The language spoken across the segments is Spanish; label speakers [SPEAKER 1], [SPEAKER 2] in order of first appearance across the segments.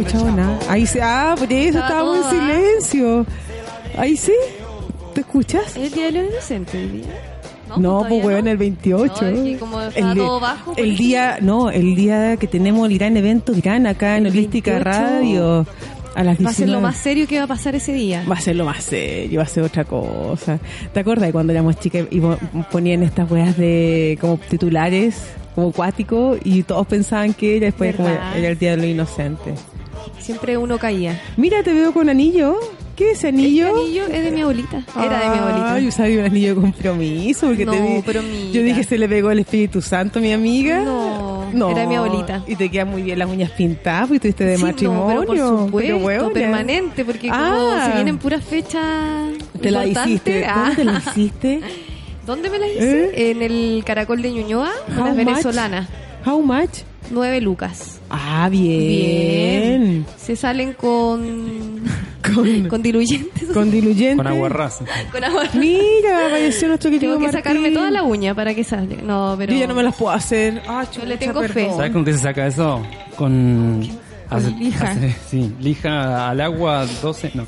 [SPEAKER 1] Escuchado nada. Ahí sí, ah, por eso
[SPEAKER 2] Estaba
[SPEAKER 1] estábamos en
[SPEAKER 2] toda-
[SPEAKER 1] silencio. Ahí sí. ¿Te escuchas?
[SPEAKER 2] ¿Es el día de los inocentes hoy día?
[SPEAKER 1] No,
[SPEAKER 2] todavía
[SPEAKER 1] pues weón,
[SPEAKER 2] no.
[SPEAKER 1] el 28.
[SPEAKER 2] No, es que como
[SPEAKER 1] el,
[SPEAKER 2] todo bajo,
[SPEAKER 1] el día, no, el día que tenemos el gran evento gran acá en
[SPEAKER 2] El
[SPEAKER 1] Holística
[SPEAKER 2] 28.
[SPEAKER 1] Radio a las 19.
[SPEAKER 2] Va a ser lo más serio que va a pasar ese día.
[SPEAKER 1] Va a ser lo más serio, va a ser otra cosa. ¿Te acuerdas de cuando éramos chicas y po- ponían estas weas de como titulares, como cuático, y todos pensaban que era después como era el Día de los Inocentes?
[SPEAKER 2] Siempre uno caía.
[SPEAKER 1] Mira, te veo con anillo. ¿Qué es ese anillo?
[SPEAKER 2] Este anillo es de mi abuelita. Era de mi abuelita.
[SPEAKER 1] Ay, usaba un anillo de compromiso. Porque te
[SPEAKER 2] No, pero mira.
[SPEAKER 1] Yo dije, se le pegó el Espíritu Santo a mi amiga.
[SPEAKER 2] No, era de mi abuelita.
[SPEAKER 1] Y te quedan muy bien las uñas pintadas, porque tuviste de
[SPEAKER 2] Sí,
[SPEAKER 1] matrimonio.
[SPEAKER 2] no, pero por supuesto, permanente, porque como
[SPEAKER 1] Ah.
[SPEAKER 2] se vienen puras fechas
[SPEAKER 1] Te la hiciste.
[SPEAKER 2] ah.
[SPEAKER 1] ¿Dónde te la hiciste?
[SPEAKER 2] ¿Dónde me las hice?
[SPEAKER 1] ¿Eh?
[SPEAKER 2] En el Caracol de Ñuñoa,
[SPEAKER 1] much?
[SPEAKER 2] venezolanas.
[SPEAKER 1] How much?
[SPEAKER 2] Nueve lucas.
[SPEAKER 1] Ah, bien.
[SPEAKER 2] Se salen con,
[SPEAKER 1] Con,
[SPEAKER 2] con diluyentes.
[SPEAKER 1] con diluyente.
[SPEAKER 3] Con agua rasa.
[SPEAKER 2] con agua.
[SPEAKER 1] Mira, apareció nuestro querido
[SPEAKER 2] Tengo que sacarme toda la uña para que salga. No, pero.
[SPEAKER 1] Yo ya no me las puedo hacer. Ah,
[SPEAKER 2] Yo le tengo fe.
[SPEAKER 3] ¿Sabes con qué se saca eso? Con,
[SPEAKER 2] lija.
[SPEAKER 3] sí, lija al agua 12, no,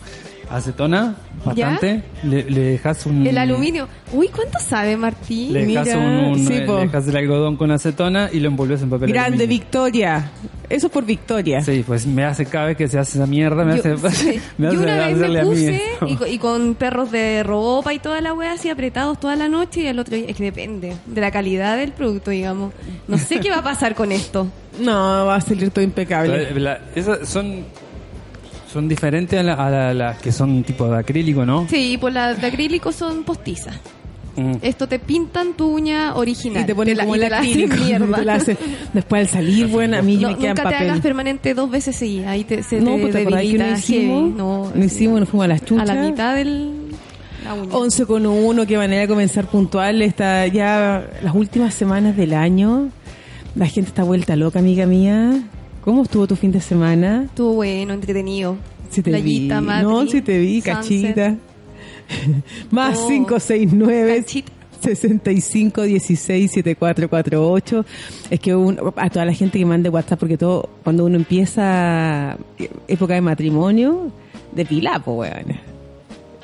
[SPEAKER 3] acetona, bastante. Le, le dejas un...
[SPEAKER 2] El aluminio. Uy, ¿cuánto sabe Martín?
[SPEAKER 3] Le dejas,
[SPEAKER 1] Mira,
[SPEAKER 3] un, un-
[SPEAKER 1] sí,
[SPEAKER 3] le dejas el algodón con acetona y lo envolves en papel
[SPEAKER 1] Grande
[SPEAKER 3] aluminio.
[SPEAKER 1] Victoria. Eso es por Victoria.
[SPEAKER 3] Sí, pues me hace cada vez que se hace esa mierda, me
[SPEAKER 2] Yo,
[SPEAKER 3] hace,
[SPEAKER 2] sí.
[SPEAKER 3] me
[SPEAKER 2] Yo
[SPEAKER 3] hace
[SPEAKER 2] una vez me
[SPEAKER 3] a mí
[SPEAKER 2] puse y, co- y con perros de ropa y toda la wea así apretados toda la noche y el otro día, es que depende de la calidad del producto, digamos. No sé qué va a pasar con esto.
[SPEAKER 1] No, va a salir todo impecable.
[SPEAKER 3] La- la- esas son son diferentes a, la- a la- las que son tipo de acrílico, ¿no?
[SPEAKER 2] Sí, pues las de acrílico son postizas.
[SPEAKER 3] Mm.
[SPEAKER 2] Esto te pintan tu uña original.
[SPEAKER 1] Y te ponen
[SPEAKER 2] la,
[SPEAKER 1] como
[SPEAKER 2] y
[SPEAKER 1] el
[SPEAKER 2] te la hacen mierda.
[SPEAKER 1] te la hacen- Después al salir, bueno, a mí
[SPEAKER 2] No,
[SPEAKER 1] me queda
[SPEAKER 2] nunca te hagas permanente dos veces seguidas. Ahí te, se
[SPEAKER 1] no,
[SPEAKER 2] te
[SPEAKER 1] pues te acordás que no
[SPEAKER 2] debilita
[SPEAKER 1] hicimos.
[SPEAKER 2] No,
[SPEAKER 1] no hicimos, nos fuimos a las chuchas.
[SPEAKER 2] A la mitad del... La uña.
[SPEAKER 1] 11 con 1, qué manera de comenzar puntual. Está ya las últimas semanas del año. La gente está vuelta loca, amiga mía. ¿Cómo estuvo tu fin de semana?
[SPEAKER 2] Estuvo bueno, entretenido.
[SPEAKER 1] Si te
[SPEAKER 2] Playita,
[SPEAKER 1] vi.
[SPEAKER 2] Madrid,
[SPEAKER 1] no, si te vi,
[SPEAKER 2] sunset.
[SPEAKER 1] cachita. Más
[SPEAKER 2] Oh,
[SPEAKER 1] 569
[SPEAKER 2] cachita.
[SPEAKER 1] 65 16 7448 es que un- a toda la gente que mande WhatsApp porque todo cuando uno empieza eh, época de matrimonio depila pues weón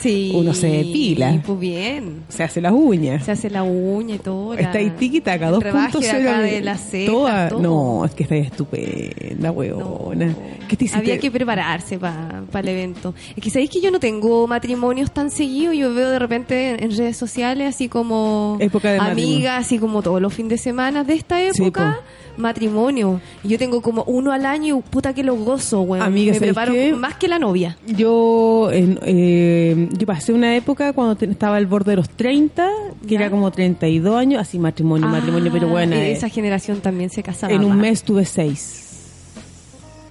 [SPEAKER 2] Sí.
[SPEAKER 1] Uno se depila.
[SPEAKER 2] Pues bien.
[SPEAKER 1] se hace las uñas
[SPEAKER 2] Se hace la uña y todo.
[SPEAKER 1] está ahí
[SPEAKER 2] rebaje
[SPEAKER 1] 2.0
[SPEAKER 2] de la ceja,
[SPEAKER 1] Toda-
[SPEAKER 2] todo.
[SPEAKER 1] no es que está ahí estupenda weona
[SPEAKER 2] No.
[SPEAKER 1] ¿qué te?
[SPEAKER 2] Había que prepararse para el evento. Es que sabéis que yo no tengo matrimonios tan seguidos. Yo veo de repente en, redes sociales así como
[SPEAKER 1] Época de
[SPEAKER 2] amigas, así como todos los fines de semana de esta
[SPEAKER 1] Sí,
[SPEAKER 2] época. matrimonio. Y yo tengo como uno al año y puta que lo gozo, weón.
[SPEAKER 1] Amiga,
[SPEAKER 2] Me
[SPEAKER 1] ¿sabes
[SPEAKER 2] preparo
[SPEAKER 1] qué?
[SPEAKER 2] más que la novia.
[SPEAKER 1] Yo, eh, yo pasé una época cuando te- estaba al borde de los 30, que
[SPEAKER 2] Ya.
[SPEAKER 1] era como 32 años, así matrimonio, matrimonio, pero bueno,
[SPEAKER 2] Ah,
[SPEAKER 1] eh,
[SPEAKER 2] Esa generación también se casaba.
[SPEAKER 1] en un
[SPEAKER 2] más.
[SPEAKER 1] mes tuve seis.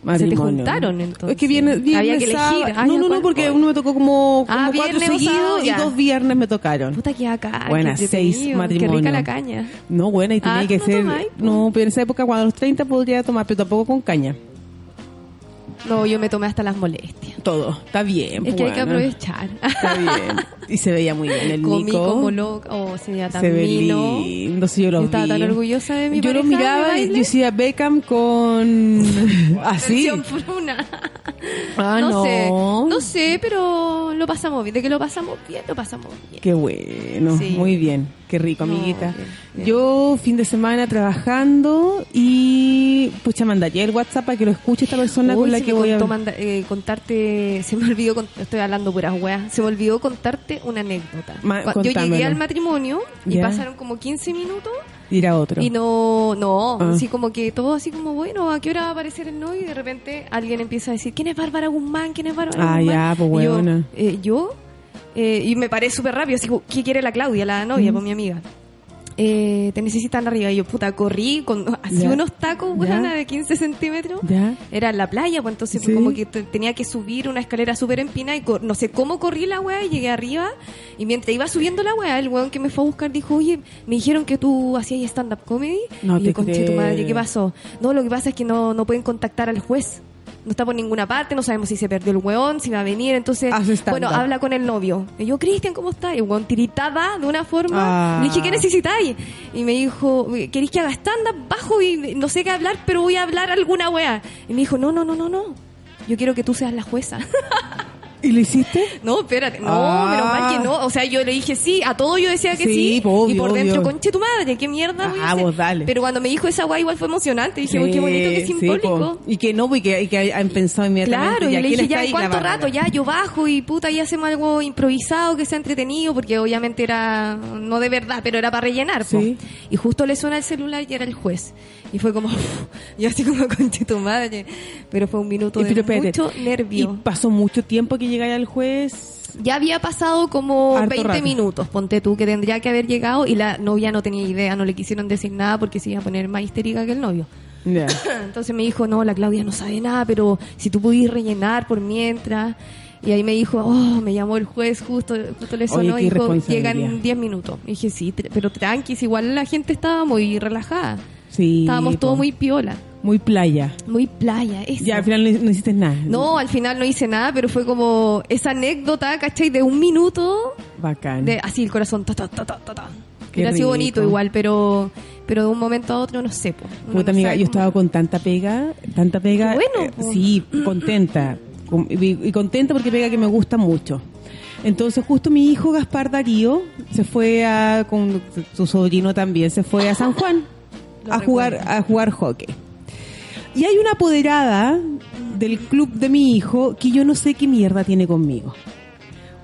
[SPEAKER 1] Matrimonio.
[SPEAKER 2] juntaron, entonces.
[SPEAKER 1] Es que viene, viernes,
[SPEAKER 2] Había que elegir. Ah,
[SPEAKER 1] no, no, no, porque uno me tocó como, como
[SPEAKER 2] Ah,
[SPEAKER 1] cuatro
[SPEAKER 2] viernes
[SPEAKER 1] seguidos y dos viernes me tocaron.
[SPEAKER 2] Puta que acá.
[SPEAKER 1] Buena, seis matrimonios.
[SPEAKER 2] Qué rica la caña.
[SPEAKER 1] No, bueno, y tenía
[SPEAKER 2] Ah,
[SPEAKER 1] que
[SPEAKER 2] ¿no
[SPEAKER 1] ser.
[SPEAKER 2] tomáis, po?
[SPEAKER 1] no, pero en esa época, cuando a los 30 podría tomar, pero tampoco con caña.
[SPEAKER 2] No, yo me tomé hasta las molestias.
[SPEAKER 1] Todo. Está bien,
[SPEAKER 2] Es que hay que aprovechar.
[SPEAKER 1] Está bien. Y se veía muy bien el
[SPEAKER 2] Comí
[SPEAKER 1] Nico.
[SPEAKER 2] como loca. Oh, se veía tan
[SPEAKER 1] se ve
[SPEAKER 2] mino.
[SPEAKER 1] lindo, sí, yo lo
[SPEAKER 2] Yo estaba
[SPEAKER 1] vi.
[SPEAKER 2] tan orgullosa de mi
[SPEAKER 1] Yo lo
[SPEAKER 2] pareja de
[SPEAKER 1] miraba y yo decía Beckham con... Así.
[SPEAKER 2] Versión.
[SPEAKER 1] Ah,
[SPEAKER 2] no,
[SPEAKER 1] no.
[SPEAKER 2] sé, no sé, pero lo pasamos bien. De que lo pasamos bien, lo pasamos bien.
[SPEAKER 1] Qué bueno,
[SPEAKER 2] Sí.
[SPEAKER 1] muy bien. Qué rico,
[SPEAKER 2] No,
[SPEAKER 1] amiguita.
[SPEAKER 2] bien, bien.
[SPEAKER 1] Yo fin de semana trabajando y pucha, mandaría el WhatsApp para que lo escuche esta persona
[SPEAKER 2] Uy,
[SPEAKER 1] con la que voy a
[SPEAKER 2] manda- eh, contarte, se me olvidó, con- estoy hablando puras weas, se me olvidó contarte una anécdota.
[SPEAKER 1] Ma-
[SPEAKER 2] Yo llegué al matrimonio y
[SPEAKER 1] Ya.
[SPEAKER 2] pasaron como 15 minutos
[SPEAKER 1] ir a otro.
[SPEAKER 2] y no, no,
[SPEAKER 1] Ah.
[SPEAKER 2] así como que todo así como, bueno, ¿a qué hora va a aparecer el novio? Y de repente alguien empieza a decir, ¿quién es Bárbara Guzmán? ¿Quién es Bárbara
[SPEAKER 1] Ah,
[SPEAKER 2] Guzmán?
[SPEAKER 1] ya, pues,
[SPEAKER 2] Y yo, eh, yo, eh, y me paré súper rápido, así como, ¿qué quiere la Claudia, la novia, pues mi amiga? Eh, te necesitan arriba. Y yo, puta, corrí con así
[SPEAKER 1] Ya.
[SPEAKER 2] unos tacos, buena, de 15 centímetros.
[SPEAKER 1] ¿Ya?
[SPEAKER 2] Era en la playa, pues entonces
[SPEAKER 1] Sí.
[SPEAKER 2] como que te- tenía que subir una escalera súper empinada y no sé cómo corrí la weá y llegué arriba y mientras iba subiendo la weá, el weón que me fue a buscar dijo, oye, me dijeron que tú hacías stand-up comedy.
[SPEAKER 1] No
[SPEAKER 2] y
[SPEAKER 1] te
[SPEAKER 2] yo, conche tu madre. ¿qué pasó? No, lo que pasa es que no, no pueden contactar al juez. No está por ninguna parte, no sabemos si se perdió el weón, si va a venir, entonces, bueno, habla con el novio. Y yo, Cristian, ¿cómo estás? Y el weón tiritaba de una forma.
[SPEAKER 1] Ah.
[SPEAKER 2] Le dije, ¿qué necesitáis? Y me dijo, ¿queréis que haga stand-up? Bajo y no sé qué hablar, pero voy a hablar alguna wea. Y me dijo, no, no, no, no, no. Yo quiero que tú seas la jueza.
[SPEAKER 1] ¿Y lo hiciste?
[SPEAKER 2] no, espérate. No,
[SPEAKER 1] Ah.
[SPEAKER 2] menos mal que no. O sea, yo le dije sí. A todo yo decía que
[SPEAKER 1] Sí,
[SPEAKER 2] sí.
[SPEAKER 1] obvio,
[SPEAKER 2] y por dentro,
[SPEAKER 1] obvio.
[SPEAKER 2] conche tu madre, qué mierda
[SPEAKER 1] Ah, vos dale.
[SPEAKER 2] Pero cuando me dijo esa wea igual fue emocionante. Dije, qué bonito, qué simbólico.
[SPEAKER 1] y que no, y que, y que han pensado inmediatamente.
[SPEAKER 2] Claro, y le
[SPEAKER 1] ¿quién
[SPEAKER 2] dije, ya, cuánto rato? Ya, yo bajo y puta, ya hacemos algo improvisado que sea entretenido, porque obviamente era, no de verdad, pero era para rellenar. po.
[SPEAKER 1] Sí.
[SPEAKER 2] Y justo le suena el celular y era el juez. Y fue como, yo así como conche tu madre. Pero fue un minuto de
[SPEAKER 1] pero espérate,
[SPEAKER 2] mucho nervio.
[SPEAKER 1] Y pasó mucho tiempo que llegara al juez.
[SPEAKER 2] Ya había pasado como
[SPEAKER 1] Harto
[SPEAKER 2] 20
[SPEAKER 1] rato.
[SPEAKER 2] minutos, ponte tú, que tendría que haber llegado y la novia no tenía idea, no le quisieron decir nada porque se iba a poner más histérica que el novio. Entonces me dijo, no, la Claudia no sabe nada, pero si tú pudieras rellenar por mientras. Y ahí me dijo, oh, me llamó el juez, justo, justo le sonó y dijo, llegan 10 minutos. Y dije, sí, pero tranquis, igual la gente estaba muy relajada.
[SPEAKER 1] Sí.
[SPEAKER 2] Estábamos todos muy piola,
[SPEAKER 1] Muy playa.
[SPEAKER 2] muy playa. eso.
[SPEAKER 1] Ya, al final no, no hiciste nada.
[SPEAKER 2] No, al final no hice nada, pero fue como esa anécdota, ¿cachai? De un minuto,
[SPEAKER 1] Bacán.
[SPEAKER 2] de así el corazón, ta, ta, ta, ta, ta.
[SPEAKER 1] Qué
[SPEAKER 2] sido
[SPEAKER 1] rico.
[SPEAKER 2] bonito igual, pero pero de un momento a otro no sé.
[SPEAKER 1] Puta
[SPEAKER 2] no
[SPEAKER 1] amiga, yo estaba con tanta pega, tanta pega.
[SPEAKER 2] Bueno,
[SPEAKER 1] eh, sí, contenta. Con- Y, y contenta porque pega que me gusta mucho. Entonces justo mi hijo Gaspar Darío se fue a, con su sobrino también, se fue a San Juan
[SPEAKER 2] Lo
[SPEAKER 1] a jugar, a jugar hockey. Y hay una apoderada del club de mi hijo que yo no sé qué mierda tiene conmigo.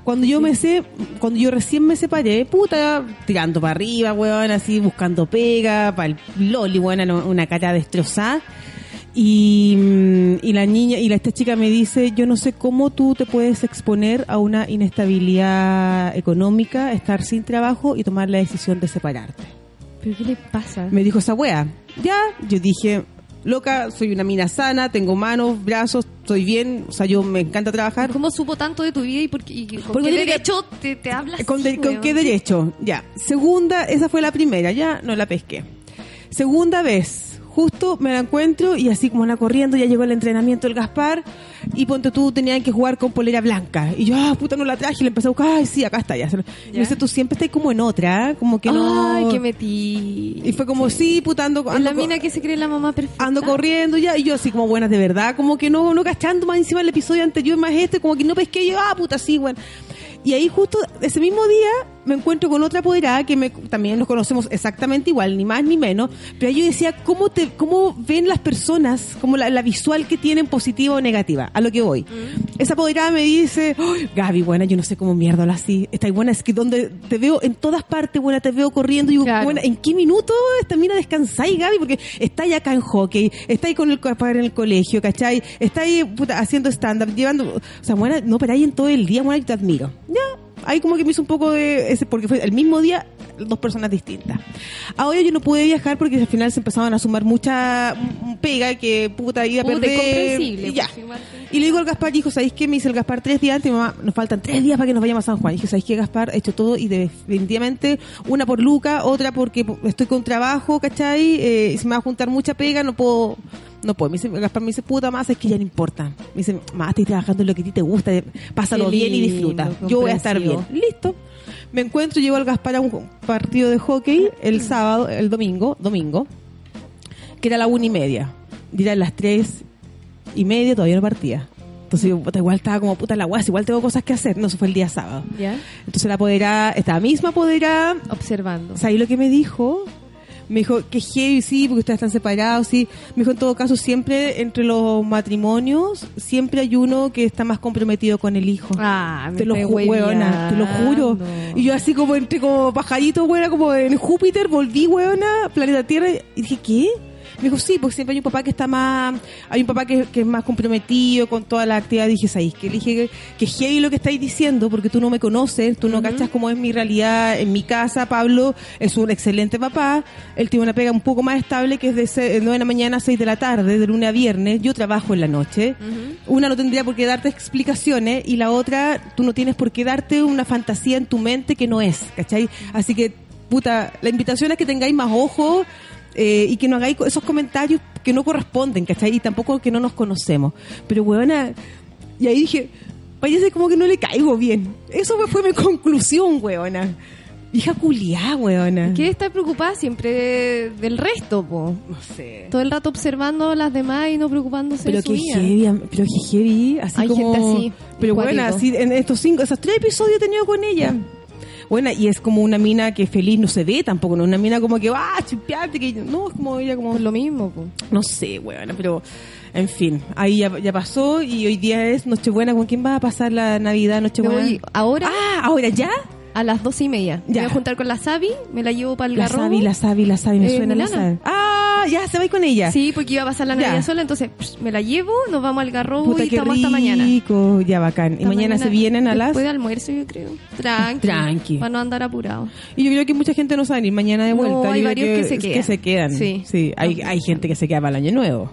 [SPEAKER 1] Cuando yo me sé, cuando yo recién me separé, puta, tirando para arriba, weón, así buscando pega, para el loli, weón, una cara destrozada. Y, mm, y la niña, y la, esta chica me dice, yo no sé cómo tú te puedes exponer a una inestabilidad económica, estar sin trabajo y tomar la decisión de separarte.
[SPEAKER 2] ¿Pero qué le pasa?
[SPEAKER 1] Me dijo esa wea. Ya, yo dije, loca, soy una mina sana, tengo manos, brazos, estoy bien, o sea, yo me encanta trabajar.
[SPEAKER 2] ¿Cómo supo tanto de tu vida y, por qué, y con
[SPEAKER 1] Porque
[SPEAKER 2] qué derecho te, te hablas
[SPEAKER 1] ¿Con, de- qué derecho? Ya. Segunda, esa fue la primera, ya no la pesqué. Segunda vez, justo me la encuentro y así como la corriendo, ya llegó el entrenamiento el Gaspar y ponte tú, tenían que jugar con polera blanca. Y yo, ah, puta, no la traje y le empecé a buscar, ay, sí, acá está ya. Y me
[SPEAKER 2] Ya.
[SPEAKER 1] dice, tú siempre estás como en otra, ¿eh? como que no...
[SPEAKER 2] Ay, que metí.
[SPEAKER 1] Y fue como, sí, puta, ando...
[SPEAKER 2] La mina que se cree la mamá perfecta.
[SPEAKER 1] ando corriendo ya y yo así como buenas de verdad como que no no cachando más encima del episodio anterior más este como que no pesqué yo ah puta sí bueno y ahí justo ese mismo día me encuentro con otra apoderada que me, también nos conocemos exactamente igual ni más ni menos pero yo decía cómo te cómo ven las personas como la, la visual que tienen positiva o negativa a lo que voy esa apoderada me dice "Ay, Gaby buena yo no sé cómo mierda habla así está buena es que donde te veo en todas partes buena te veo corriendo y
[SPEAKER 2] Claro.
[SPEAKER 1] buena ¿en qué minuto esta mina descansáis, Gaby? Porque estáis acá en hockey, estáis con el en el colegio, ¿cachai? Estáis puta, haciendo stand-up, llevando... O sea, buena, no paráis en todo el día, buena, yo te admiro. Ya, ahí como que me hizo un poco de... ese Porque fue el mismo día, dos personas distintas. Ahora yo no pude viajar porque al final se empezaban a sumar mucha pega que puta iba a perder. y ya.
[SPEAKER 2] pues,
[SPEAKER 1] Y le digo al Gaspar, dijo, ¿sabéis qué? Me dice el Gaspar tres días antes, mi mamá, nos faltan tres días para que nos vayamos a San Juan. Y dije, ¿sabéis qué, Gaspar? He hecho todo y definitivamente una por Luca, otra porque estoy con trabajo, ¿cachai? Eh, y se me va a juntar mucha pega, no puedo... No puedo. Me dice, Gaspar me dice, puta más, es que ya no importa. Me dice, más, estoy trabajando en lo que a ti te gusta, pásalo
[SPEAKER 2] Qué
[SPEAKER 1] bien y disfruta. Yo voy a estar bien. Listo. Me encuentro, llevo al Gaspar a un partido de hockey el sábado, el domingo, domingo, que era la una y media. Y eran las tres y media, todavía no partía. Entonces yo, puta, igual estaba como puta la guasa, igual tengo cosas que hacer. No, eso fue el día sábado.
[SPEAKER 2] ¿Ya?
[SPEAKER 1] Entonces la apoderada, esta misma apoderada,
[SPEAKER 2] Observando.
[SPEAKER 1] ¿sabes lo que me dijo? Me dijo que heavy, sí, porque ustedes están separados, sí. Me dijo, en todo caso, siempre entre los matrimonios, siempre hay uno que está más comprometido con el hijo.
[SPEAKER 2] Ah, me
[SPEAKER 1] te lo weona, te lo juro. Y yo así como entre como pajarito, weona, como en Júpiter, volví, weona, planeta Tierra, y dije, ¿qué? Me dijo, sí, porque siempre hay un papá que está más, hay un papá que, que es más comprometido con toda la actividad. Dije, ¿sabes qué? Le dije que, que heavy lo que estáis diciendo, porque tú no me conoces, tú no cachas cómo es mi realidad en mi casa. Pablo es un excelente papá, él tiene una pega un poco más estable que es de se- 9 de la mañana a 6 de la tarde, de lunes a viernes. Yo trabajo en la noche. Una no tendría por qué darte explicaciones y la otra, tú no tienes por qué darte una fantasía en tu mente que no es, ¿cachai? Así que, puta, la invitación es que tengáis más ojo eh, y que no hagáis esos comentarios que no corresponden, ¿cachai? Y tampoco que no nos conocemos. Pero, weona, y ahí dije, parece como que no le caigo bien. Eso fue mi conclusión, weona. Hija culiá, weona.
[SPEAKER 2] ¿Qué estar preocupada siempre de- del resto, po?
[SPEAKER 1] No sé.
[SPEAKER 2] Todo el rato observando a las demás y no preocupándose
[SPEAKER 1] Pero
[SPEAKER 2] de su
[SPEAKER 1] que
[SPEAKER 2] vida.
[SPEAKER 1] heavy, pero que heavy, así
[SPEAKER 2] Hay
[SPEAKER 1] como...
[SPEAKER 2] gente así,
[SPEAKER 1] Pero bueno, así en estos cinco, esos tres episodios he tenido con ella. Bueno, y es como una mina que feliz no se ve tampoco, no una mina como que va, ah, que no, es como ella como...
[SPEAKER 2] Por lo mismo, po.
[SPEAKER 1] No sé, weona, pero en fin, ahí ya, ya pasó y hoy día es Nochebuena. ¿Con quién vas a pasar la Navidad,
[SPEAKER 2] Me
[SPEAKER 1] Nochebuena?
[SPEAKER 2] voy ahora
[SPEAKER 1] Ah, ¿ahora ya?
[SPEAKER 2] a las doce y media. Me
[SPEAKER 1] Ya.
[SPEAKER 2] voy a juntar con la Sabi, me la llevo para el
[SPEAKER 1] La
[SPEAKER 2] garrobo.
[SPEAKER 1] Sabi, la Sabi, la Sabi, me
[SPEAKER 2] Eh,
[SPEAKER 1] suena la. Sabi. Ah, ya, se va con ella.
[SPEAKER 2] Sí, porque iba a pasar la
[SPEAKER 1] Ya.
[SPEAKER 2] Navidad sola, entonces psh, me la llevo, nos vamos al garrobo
[SPEAKER 1] Puta,
[SPEAKER 2] y estamos hasta mañana.
[SPEAKER 1] rico, ya bacán. Y mañana, se vienen a las...
[SPEAKER 2] Después de almuerzo, yo creo. Tranqui.
[SPEAKER 1] Tranqui.
[SPEAKER 2] Para no andar apurado.
[SPEAKER 1] Y yo creo que mucha gente no sabe ir mañana de vuelta.
[SPEAKER 2] Hay varios que se quedan.
[SPEAKER 1] Que se quedan.
[SPEAKER 2] Sí.
[SPEAKER 1] hay, hay gente que se queda para el año nuevo.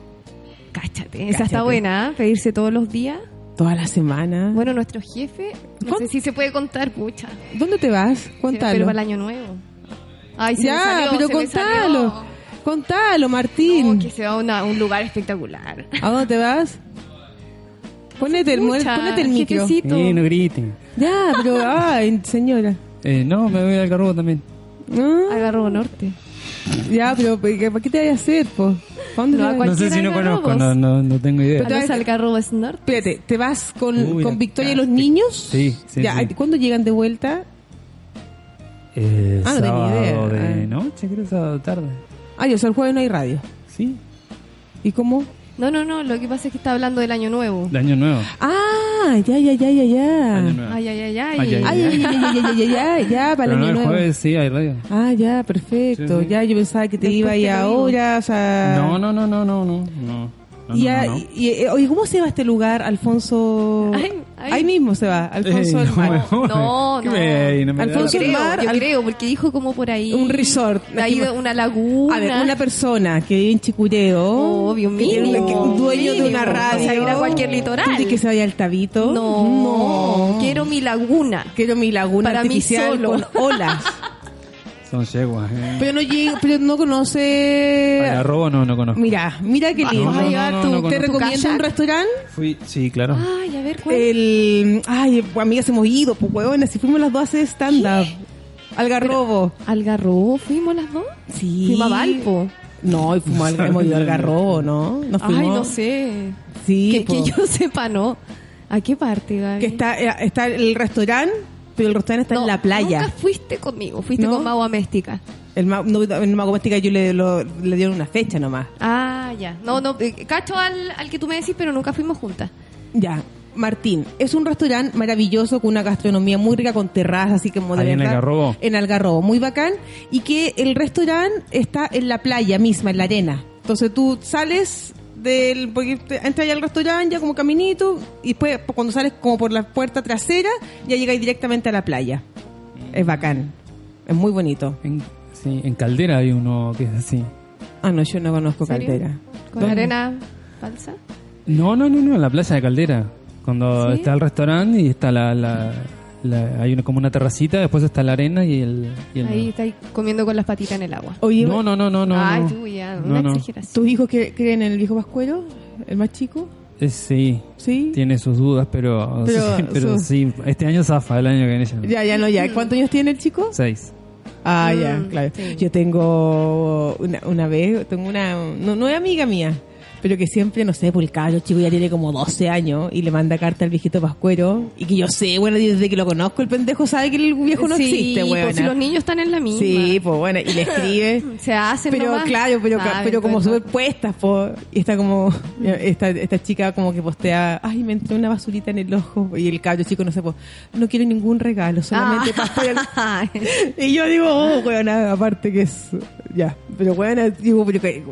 [SPEAKER 2] Cáchate. Esa
[SPEAKER 1] Cáchate.
[SPEAKER 2] está buena, ¿eh? pedirse todos los días.
[SPEAKER 1] Toda la semana.
[SPEAKER 2] Bueno, nuestro jefe, no
[SPEAKER 1] ¿Con-
[SPEAKER 2] sé si se puede contar, pucha.
[SPEAKER 1] ¿Dónde te vas?
[SPEAKER 2] Pero
[SPEAKER 1] Contalo.
[SPEAKER 2] para el año nuevo. Ay, se me
[SPEAKER 1] ya,
[SPEAKER 2] salió,
[SPEAKER 1] pero
[SPEAKER 2] se me
[SPEAKER 1] contalo.
[SPEAKER 2] salió.
[SPEAKER 1] Contalo, Martín.
[SPEAKER 2] No, que se va a una- un lugar espectacular.
[SPEAKER 1] ¿A dónde te vas? Ponete el,
[SPEAKER 2] Pucha,
[SPEAKER 1] ponete el micro.
[SPEAKER 2] jefecito.
[SPEAKER 3] Sí, no griten.
[SPEAKER 1] Ya, pero, ay, señora.
[SPEAKER 3] Eh, no, me voy al garrobo también.
[SPEAKER 1] ¿No?
[SPEAKER 2] Agarro norte.
[SPEAKER 1] Ya, pero ¿qué- ¿para qué te vas a hacer, po? ¿Pa dónde
[SPEAKER 2] No,
[SPEAKER 1] te
[SPEAKER 2] a
[SPEAKER 1] vas?
[SPEAKER 3] No sé si no conozco, no, no, no tengo idea.
[SPEAKER 2] A los algarrobos norte.
[SPEAKER 1] Espérate, ¿te vas con,
[SPEAKER 3] Uy,
[SPEAKER 1] con Victoria y los niños?
[SPEAKER 3] Sí, sí,
[SPEAKER 1] Ya,
[SPEAKER 3] sí.
[SPEAKER 1] ¿cuándo llegan de vuelta?
[SPEAKER 3] Eh,
[SPEAKER 1] Ah, no tenía idea.
[SPEAKER 3] de
[SPEAKER 1] Ah.
[SPEAKER 3] noche, creo, sábado tarde.
[SPEAKER 1] Ay, o sea, el jueves no hay radio.
[SPEAKER 3] Sí.
[SPEAKER 1] ¿Y cómo?
[SPEAKER 2] No, no, no, lo que pasa es que está hablando del año nuevo.
[SPEAKER 3] Del año nuevo.
[SPEAKER 1] Ah, ya, ya, ya, ya, ya.
[SPEAKER 3] Año nuevo.
[SPEAKER 2] Ay, ay, ay, ay.
[SPEAKER 3] Ay, ay,
[SPEAKER 1] ay, ay, ya, ya, para el año nuevo.
[SPEAKER 3] el jueves sí hay radio.
[SPEAKER 1] Ah, ya, perfecto. Ya, yo pensaba que te iba
[SPEAKER 2] ahí
[SPEAKER 1] ahora, o sea...
[SPEAKER 3] No, no, no, no, no, no, no. No,
[SPEAKER 1] y,
[SPEAKER 3] no, no,
[SPEAKER 1] y, y, oye, ¿cómo se llama este lugar, Alfonso?
[SPEAKER 2] Ay, ay.
[SPEAKER 1] Ahí mismo se va, Alfonso
[SPEAKER 3] Ey.
[SPEAKER 2] No,
[SPEAKER 3] ¿Qué
[SPEAKER 2] no.
[SPEAKER 3] me- no me da
[SPEAKER 1] Alfonso
[SPEAKER 2] creo,
[SPEAKER 1] Mar,
[SPEAKER 2] yo
[SPEAKER 1] al-
[SPEAKER 2] creo, porque dijo como por ahí.
[SPEAKER 1] Un resort.
[SPEAKER 2] De ahí de una laguna.
[SPEAKER 1] A ver, una persona que vive en Chicureo.
[SPEAKER 2] Obvio,
[SPEAKER 1] tiene
[SPEAKER 2] mínimo,
[SPEAKER 1] que un dueño de una
[SPEAKER 2] mínimo.
[SPEAKER 1] radio.
[SPEAKER 2] Sea, ir a cualquier litoral.
[SPEAKER 1] ¿Tú dices que se vaya al Tabito?
[SPEAKER 2] No, quiero mi laguna.
[SPEAKER 1] Quiero mi laguna
[SPEAKER 2] Para mí
[SPEAKER 1] artificial
[SPEAKER 2] solo.
[SPEAKER 1] con olas.
[SPEAKER 3] Son yeguas, eh.
[SPEAKER 1] pero no llega, pero no conoce...
[SPEAKER 3] Algarrobo no, no conozco.
[SPEAKER 1] Mira, mira qué lindo.
[SPEAKER 2] Vas a llevar
[SPEAKER 3] no, no
[SPEAKER 1] Te recomiendo un
[SPEAKER 2] kayak.
[SPEAKER 1] restaurante.
[SPEAKER 3] Fui, sí, claro.
[SPEAKER 2] Ay, a ver, ¿cuál?
[SPEAKER 1] El. Ay, pues, amigas, hemos ido, pues, huevones. Si fuimos las dos a hacer stand-up. Algarrobo.
[SPEAKER 2] ¿Algarrobo fuimos las dos?
[SPEAKER 1] Sí.
[SPEAKER 2] Fuimos a Valpo.
[SPEAKER 1] No, y fuimos al, hemos ido al Algarrobo, ¿no? Nos fuimos.
[SPEAKER 2] Ay, no sé.
[SPEAKER 1] Sí,
[SPEAKER 2] que, que yo sepa, no. ¿A qué parte, Gaby?
[SPEAKER 1] Que está, eh, está el restaurante, pero el restaurante está
[SPEAKER 2] No,
[SPEAKER 1] en la playa.
[SPEAKER 2] Nunca fuiste conmigo, fuiste
[SPEAKER 1] ¿No?
[SPEAKER 2] con Magua Méstica.
[SPEAKER 1] El, ma- no, en Mago Mástica yo le, lo- le dieron una fecha nomás.
[SPEAKER 2] Ah, ya. No, no, eh, cacho al, al que tú me decís, pero nunca fuimos juntas.
[SPEAKER 1] Ya. Martín, es un restaurante maravilloso con una gastronomía muy rica, con terrazas, así como de
[SPEAKER 3] Ahí en Algarrobo.
[SPEAKER 1] En Algarrobo, muy bacán. Y que el restaurante está en la playa misma, en la arena. Entonces tú sales del. Porque entras ya al restaurante, ya como caminito, y después po- cuando sales como por la puerta trasera, ya llegáis directamente a la playa. Es bacán. Es muy bonito.
[SPEAKER 3] En, sí, en Caldera hay uno que es así.
[SPEAKER 1] Ah, no, yo no conozco
[SPEAKER 2] ¿Serio?
[SPEAKER 1] Caldera.
[SPEAKER 2] ¿Con
[SPEAKER 1] ¿Dónde?
[SPEAKER 2] arena falsa?
[SPEAKER 3] No, no, no, no, en la playa de Caldera. Cuando
[SPEAKER 2] ¿Sí?
[SPEAKER 3] está el restaurante y está la, la, la- hay una, como una terracita, después está la arena y el... y el-
[SPEAKER 2] Ahí estáis comiendo con las patitas en el agua.
[SPEAKER 1] Oye,
[SPEAKER 3] no, no, no, no, no.
[SPEAKER 2] Ay, tú ya,
[SPEAKER 3] No,
[SPEAKER 2] una
[SPEAKER 3] no.
[SPEAKER 2] exageración.
[SPEAKER 1] ¿tus hijos creen en el viejo Pascuero? ¿El más chico?
[SPEAKER 3] Es- sí,
[SPEAKER 1] ¿Sí?
[SPEAKER 3] tiene sus dudas, pero,
[SPEAKER 1] Pero
[SPEAKER 3] sí, pero
[SPEAKER 1] su-
[SPEAKER 3] sí, este año zafa, el año que viene ya. no.
[SPEAKER 1] Ya, ya no, ya. ¿Cuántos años tiene el chico?
[SPEAKER 3] Seis.
[SPEAKER 1] Ah, ya,
[SPEAKER 2] Mm,
[SPEAKER 1] claro.
[SPEAKER 2] sí.
[SPEAKER 1] Yo tengo una, una vez, tengo una, no, no es amiga mía, pero que siempre, no sé, por el caballo chico ya tiene como 12 años y le manda carta al viejito Pascuero y que yo sé, bueno, desde que lo conozco el pendejo sabe que el viejo no
[SPEAKER 2] Sí,
[SPEAKER 1] existe,
[SPEAKER 2] pues,
[SPEAKER 1] weona.
[SPEAKER 2] si los niños están en la misma.
[SPEAKER 1] Sí, pues bueno, y le escribe.
[SPEAKER 2] Se hacen
[SPEAKER 1] Pero
[SPEAKER 2] nomás.
[SPEAKER 1] claro, pero, pero como
[SPEAKER 2] bueno.
[SPEAKER 1] superpuestas, po. Y está como, esta, esta chica como que postea, ay, me entró una basurita en el ojo. Y el cabro chico, no sé, pues, no quiero ningún regalo, solamente
[SPEAKER 2] Ah.
[SPEAKER 1] para Y yo digo, oh, weona, aparte que es, ya. Pero weona, digo, pero que,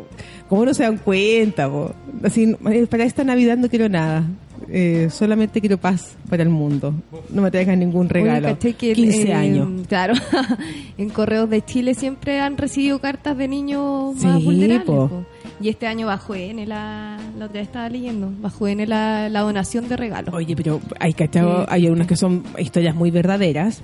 [SPEAKER 1] ¿cómo no se dan cuenta, po? Así, eh, para esta Navidad no quiero nada. Eh, solamente quiero paz para el mundo. No me traigan ningún regalo.
[SPEAKER 2] Oye, ¿cachai que,
[SPEAKER 1] 15
[SPEAKER 2] eh,
[SPEAKER 1] años.
[SPEAKER 2] Claro, en Correos de Chile siempre han recibido cartas de niños más
[SPEAKER 1] Sí,
[SPEAKER 2] vulnerables.
[SPEAKER 1] po.
[SPEAKER 2] po. Y este año bajó N la, la otra vez estaba leyendo, bajó N la, la donación de regalos.
[SPEAKER 1] Oye, pero hay cachado,
[SPEAKER 2] Sí.
[SPEAKER 1] hay unas que son historias muy verdaderas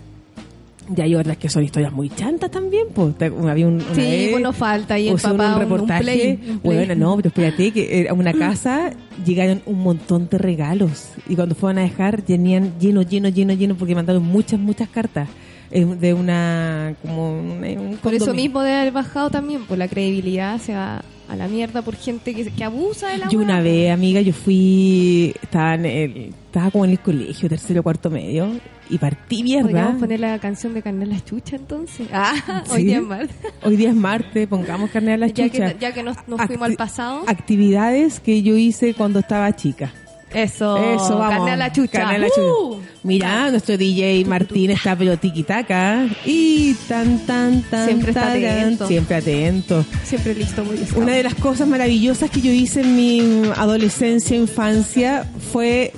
[SPEAKER 1] y hay otras que son historias muy chantas también. Pues había un, una
[SPEAKER 2] Sí,
[SPEAKER 1] vez,
[SPEAKER 2] pues no falta el
[SPEAKER 1] puse un reportaje.
[SPEAKER 2] play, un play.
[SPEAKER 1] Bueno, no, pero espérate, que era una casa, llegaron un montón de regalos y cuando fueron a dejar tenían lleno, lleno, lleno, lleno porque mandaron muchas, muchas cartas eh, de una como un, un
[SPEAKER 2] Por eso mismo de haber bajado también, por la credibilidad se va a la mierda por gente que, que abusa de la
[SPEAKER 1] Yo una vez, amiga, yo fui, estaba, en el, estaba como en el colegio, tercero, cuarto medio, y partí mierda.
[SPEAKER 2] Podríamos poner la canción de Canela Chucha entonces. Ah, hoy día es martes.
[SPEAKER 1] Hoy día es martes, pongamos carne a la
[SPEAKER 2] Ya
[SPEAKER 1] chucha.
[SPEAKER 2] que, ya que nos, nos fuimos
[SPEAKER 1] Acti-
[SPEAKER 2] al pasado.
[SPEAKER 1] Actividades que yo hice cuando estaba chica.
[SPEAKER 2] Eso,
[SPEAKER 1] Eso, vamos.
[SPEAKER 2] Carne a la chucha.
[SPEAKER 1] Carne a la
[SPEAKER 2] ¡Uh!
[SPEAKER 1] chucha. Mira, nuestro DJ Martín está pero tiquitaca. Y tan, tan, tan,
[SPEAKER 2] Siempre está atento.
[SPEAKER 1] Siempre atento.
[SPEAKER 2] Siempre listo, muy listo.
[SPEAKER 1] Una de las cosas maravillosas que yo hice en mi adolescencia, infancia, fue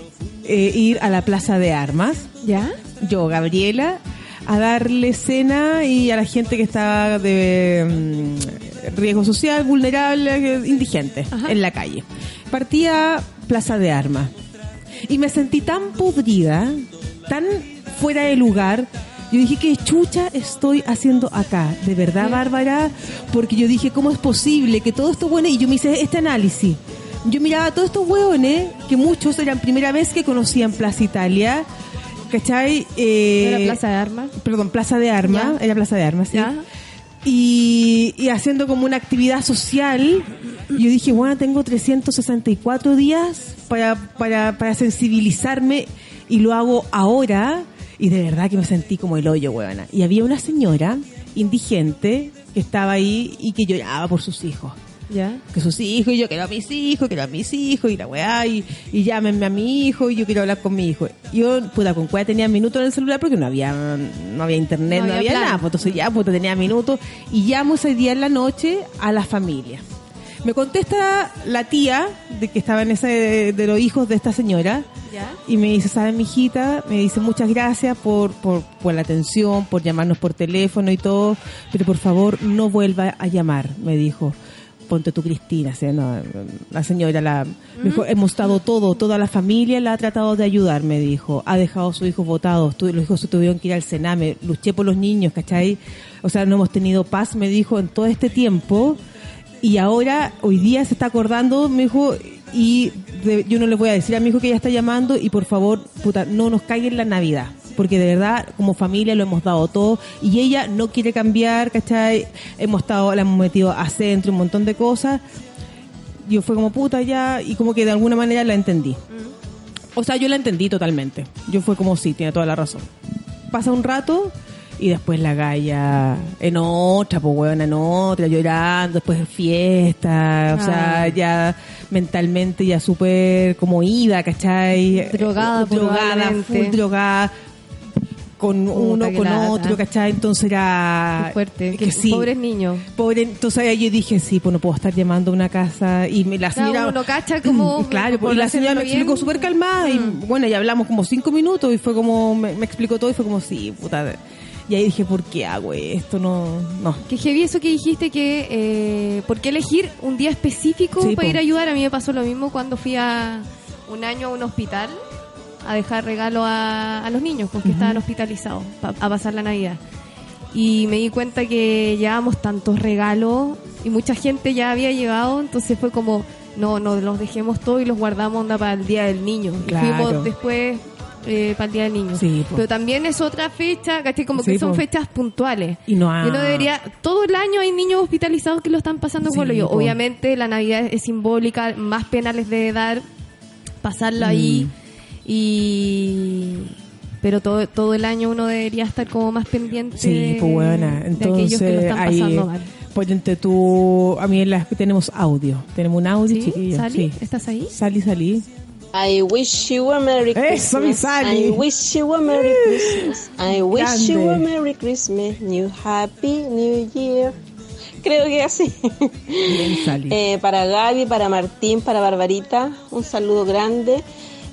[SPEAKER 1] eh, ir a la Plaza de Armas.
[SPEAKER 2] ¿Ya?
[SPEAKER 1] yo, Gabriela, a darle cena y a la gente que estaba de mm, riesgo social, vulnerable, indigente,
[SPEAKER 2] Ajá.
[SPEAKER 1] en la calle. Partía Plaza de Armas. Y me sentí tan podrida, tan fuera de lugar. Yo dije, ¿qué chucha estoy haciendo acá? De verdad, Bárbara, porque yo dije, ¿cómo es posible que todo esto bueno? Y yo me hice este análisis. Yo miraba a todos estos hueones, que muchos eran primera vez que conocían Plaza Italia, ¿cachai? Eh,
[SPEAKER 2] ¿No era Plaza de Armas?
[SPEAKER 1] Perdón, Plaza de Armas, era Plaza de Armas, sí.
[SPEAKER 2] Ya.
[SPEAKER 1] Y, y haciendo como una actividad social, yo dije, bueno, tengo 364 días para, para, para sensibilizarme y lo hago ahora. Y de verdad que me sentí como el hoyo, huevona. Y había una señora indigente que estaba ahí y que lloraba por sus hijos
[SPEAKER 2] ¿Ya?
[SPEAKER 1] que sus hijos, y yo quiero a mis hijos, quiero a mis hijos, y la weá, y, y llámenme a mi hijo, y yo quiero hablar con mi hijo. Yo, puta, con cuál tenía minutos en el celular porque no había, no había internet,
[SPEAKER 2] No
[SPEAKER 1] no,
[SPEAKER 2] había
[SPEAKER 1] nada, pues entonces ya, puta, tenía minutos, y llamo ese día en la noche a la familia. Me contesta la tía de que estaba en ese de, de los hijos de esta señora,
[SPEAKER 2] ¿Ya?
[SPEAKER 1] y me dice, ¿sabes, mi hijita? Me dice, muchas gracias por, por, por la atención, por llamarnos por teléfono y todo, pero por favor no vuelva a llamar, me dijo. Ponte tú, Cristina, ¿sí? No, la señora, la, me dijo, hemos dado todo, toda la familia la ha tratado de ayudar, me dijo. Ha dejado a sus hijos votados, tu- los hijos se tuvieron que ir al Sename, luché por los niños, ¿cachai? O sea, no hemos tenido paz, me dijo, en todo este tiempo. Y ahora, hoy día se está acordando, me dijo, y de- yo no le voy a decir a mi hijo que ella está llamando y por favor, puta, no nos caiga en la Navidad. Porque de verdad, como familia lo hemos dado todo y ella no quiere cambiar, ¿cachai? Hemos estado, la hemos metido a centro, un montón de cosas. Yo fue como puta ya y como que de alguna manera la entendí. O sea, yo la entendí totalmente. Yo fue como sí, tiene toda la razón. Pasa un rato y después la galla en otra, pues weón, en otra, llorando, después fiesta, o sea, ya mentalmente ya súper como ida, ¿cachai?
[SPEAKER 2] Drogada,
[SPEAKER 1] drogada,
[SPEAKER 2] probablemente.
[SPEAKER 1] full drogada, con uno, con
[SPEAKER 2] lata.
[SPEAKER 1] otro, ¿cachai? Entonces era...
[SPEAKER 2] Qué fuerte.
[SPEAKER 1] que
[SPEAKER 2] Que
[SPEAKER 1] sí.
[SPEAKER 2] Pobres niños.
[SPEAKER 1] Pobre, entonces ahí yo dije, sí, pues no puedo estar llamando a una casa y me, la
[SPEAKER 2] Claro,
[SPEAKER 1] señora...
[SPEAKER 2] uno cacha como-
[SPEAKER 1] claro, pues, y la señora me explicó súper calmada y
[SPEAKER 2] Mm.
[SPEAKER 1] bueno, ya hablamos como cinco minutos y fue como, me, me explicó todo y fue como, sí, puta. Y ahí dije, ¿por qué hago esto? No, no.
[SPEAKER 2] Que heavy eso que dijiste que... Eh, ¿Por qué elegir un día específico
[SPEAKER 1] Sí,
[SPEAKER 2] para ir a ayudar? A mí me pasó lo mismo cuando fui a un año a un hospital a dejar regalo a, a los niños porque estaban hospitalizados pa- a pasar la Navidad. Y me di cuenta que llevábamos tantos regalos y mucha gente ya había llegado, entonces fue como, no, no los dejemos todos y los guardamos onda para el Día del Niño. Y fuimos después eh, para el Día del Niño.
[SPEAKER 1] Sí.
[SPEAKER 2] Pero también es otra fecha, ¿cachai? Como
[SPEAKER 1] Sí,
[SPEAKER 2] que son
[SPEAKER 1] po.
[SPEAKER 2] fechas puntuales.
[SPEAKER 1] Y no ha-
[SPEAKER 2] debería, todo el año hay niños hospitalizados que lo están pasando
[SPEAKER 1] Sí,
[SPEAKER 2] por lo yo. Obviamente la Navidad es simbólica, más pena les debe dar pasarlo
[SPEAKER 1] Mm.
[SPEAKER 2] ahí y pero todo todo el año uno debería estar como más pendiente
[SPEAKER 1] Sí,
[SPEAKER 2] de,
[SPEAKER 1] pues buena.
[SPEAKER 2] de aquellos que lo
[SPEAKER 1] Entonces,
[SPEAKER 2] están
[SPEAKER 1] ahí,
[SPEAKER 2] pasando mal.
[SPEAKER 1] ponte tú, a mí en la, tenemos audio. Tenemos un audio,
[SPEAKER 2] ¿Sí?
[SPEAKER 1] Sí.
[SPEAKER 2] ¿Estás ahí?
[SPEAKER 1] Salí, salí.
[SPEAKER 4] I wish you a Merry
[SPEAKER 1] Eso, mi
[SPEAKER 4] Christmas. I wish you a Merry Christmas. I wish you a
[SPEAKER 1] Grande.
[SPEAKER 4] Merry Christmas. New Happy New Year. Creo que así.
[SPEAKER 1] Bien.
[SPEAKER 4] Eh, para Gaby, para Martín, para Barbarita, un saludo grande.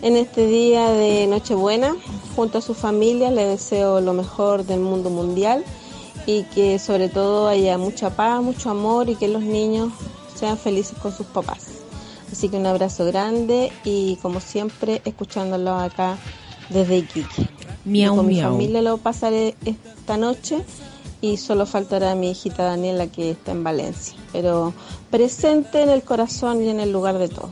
[SPEAKER 4] En este día de Nochebuena, junto a su familia, le deseo lo mejor del mundo mundial y que sobre todo haya mucha paz, mucho amor y que los niños sean felices con sus papás. Así que un abrazo grande y como siempre, escuchándolo acá desde Iquique.
[SPEAKER 1] Miau,
[SPEAKER 4] con mi familia lo pasaré esta noche y solo faltará mi hijita Daniela que está en Valencia, pero presente en el corazón y en el lugar de todo.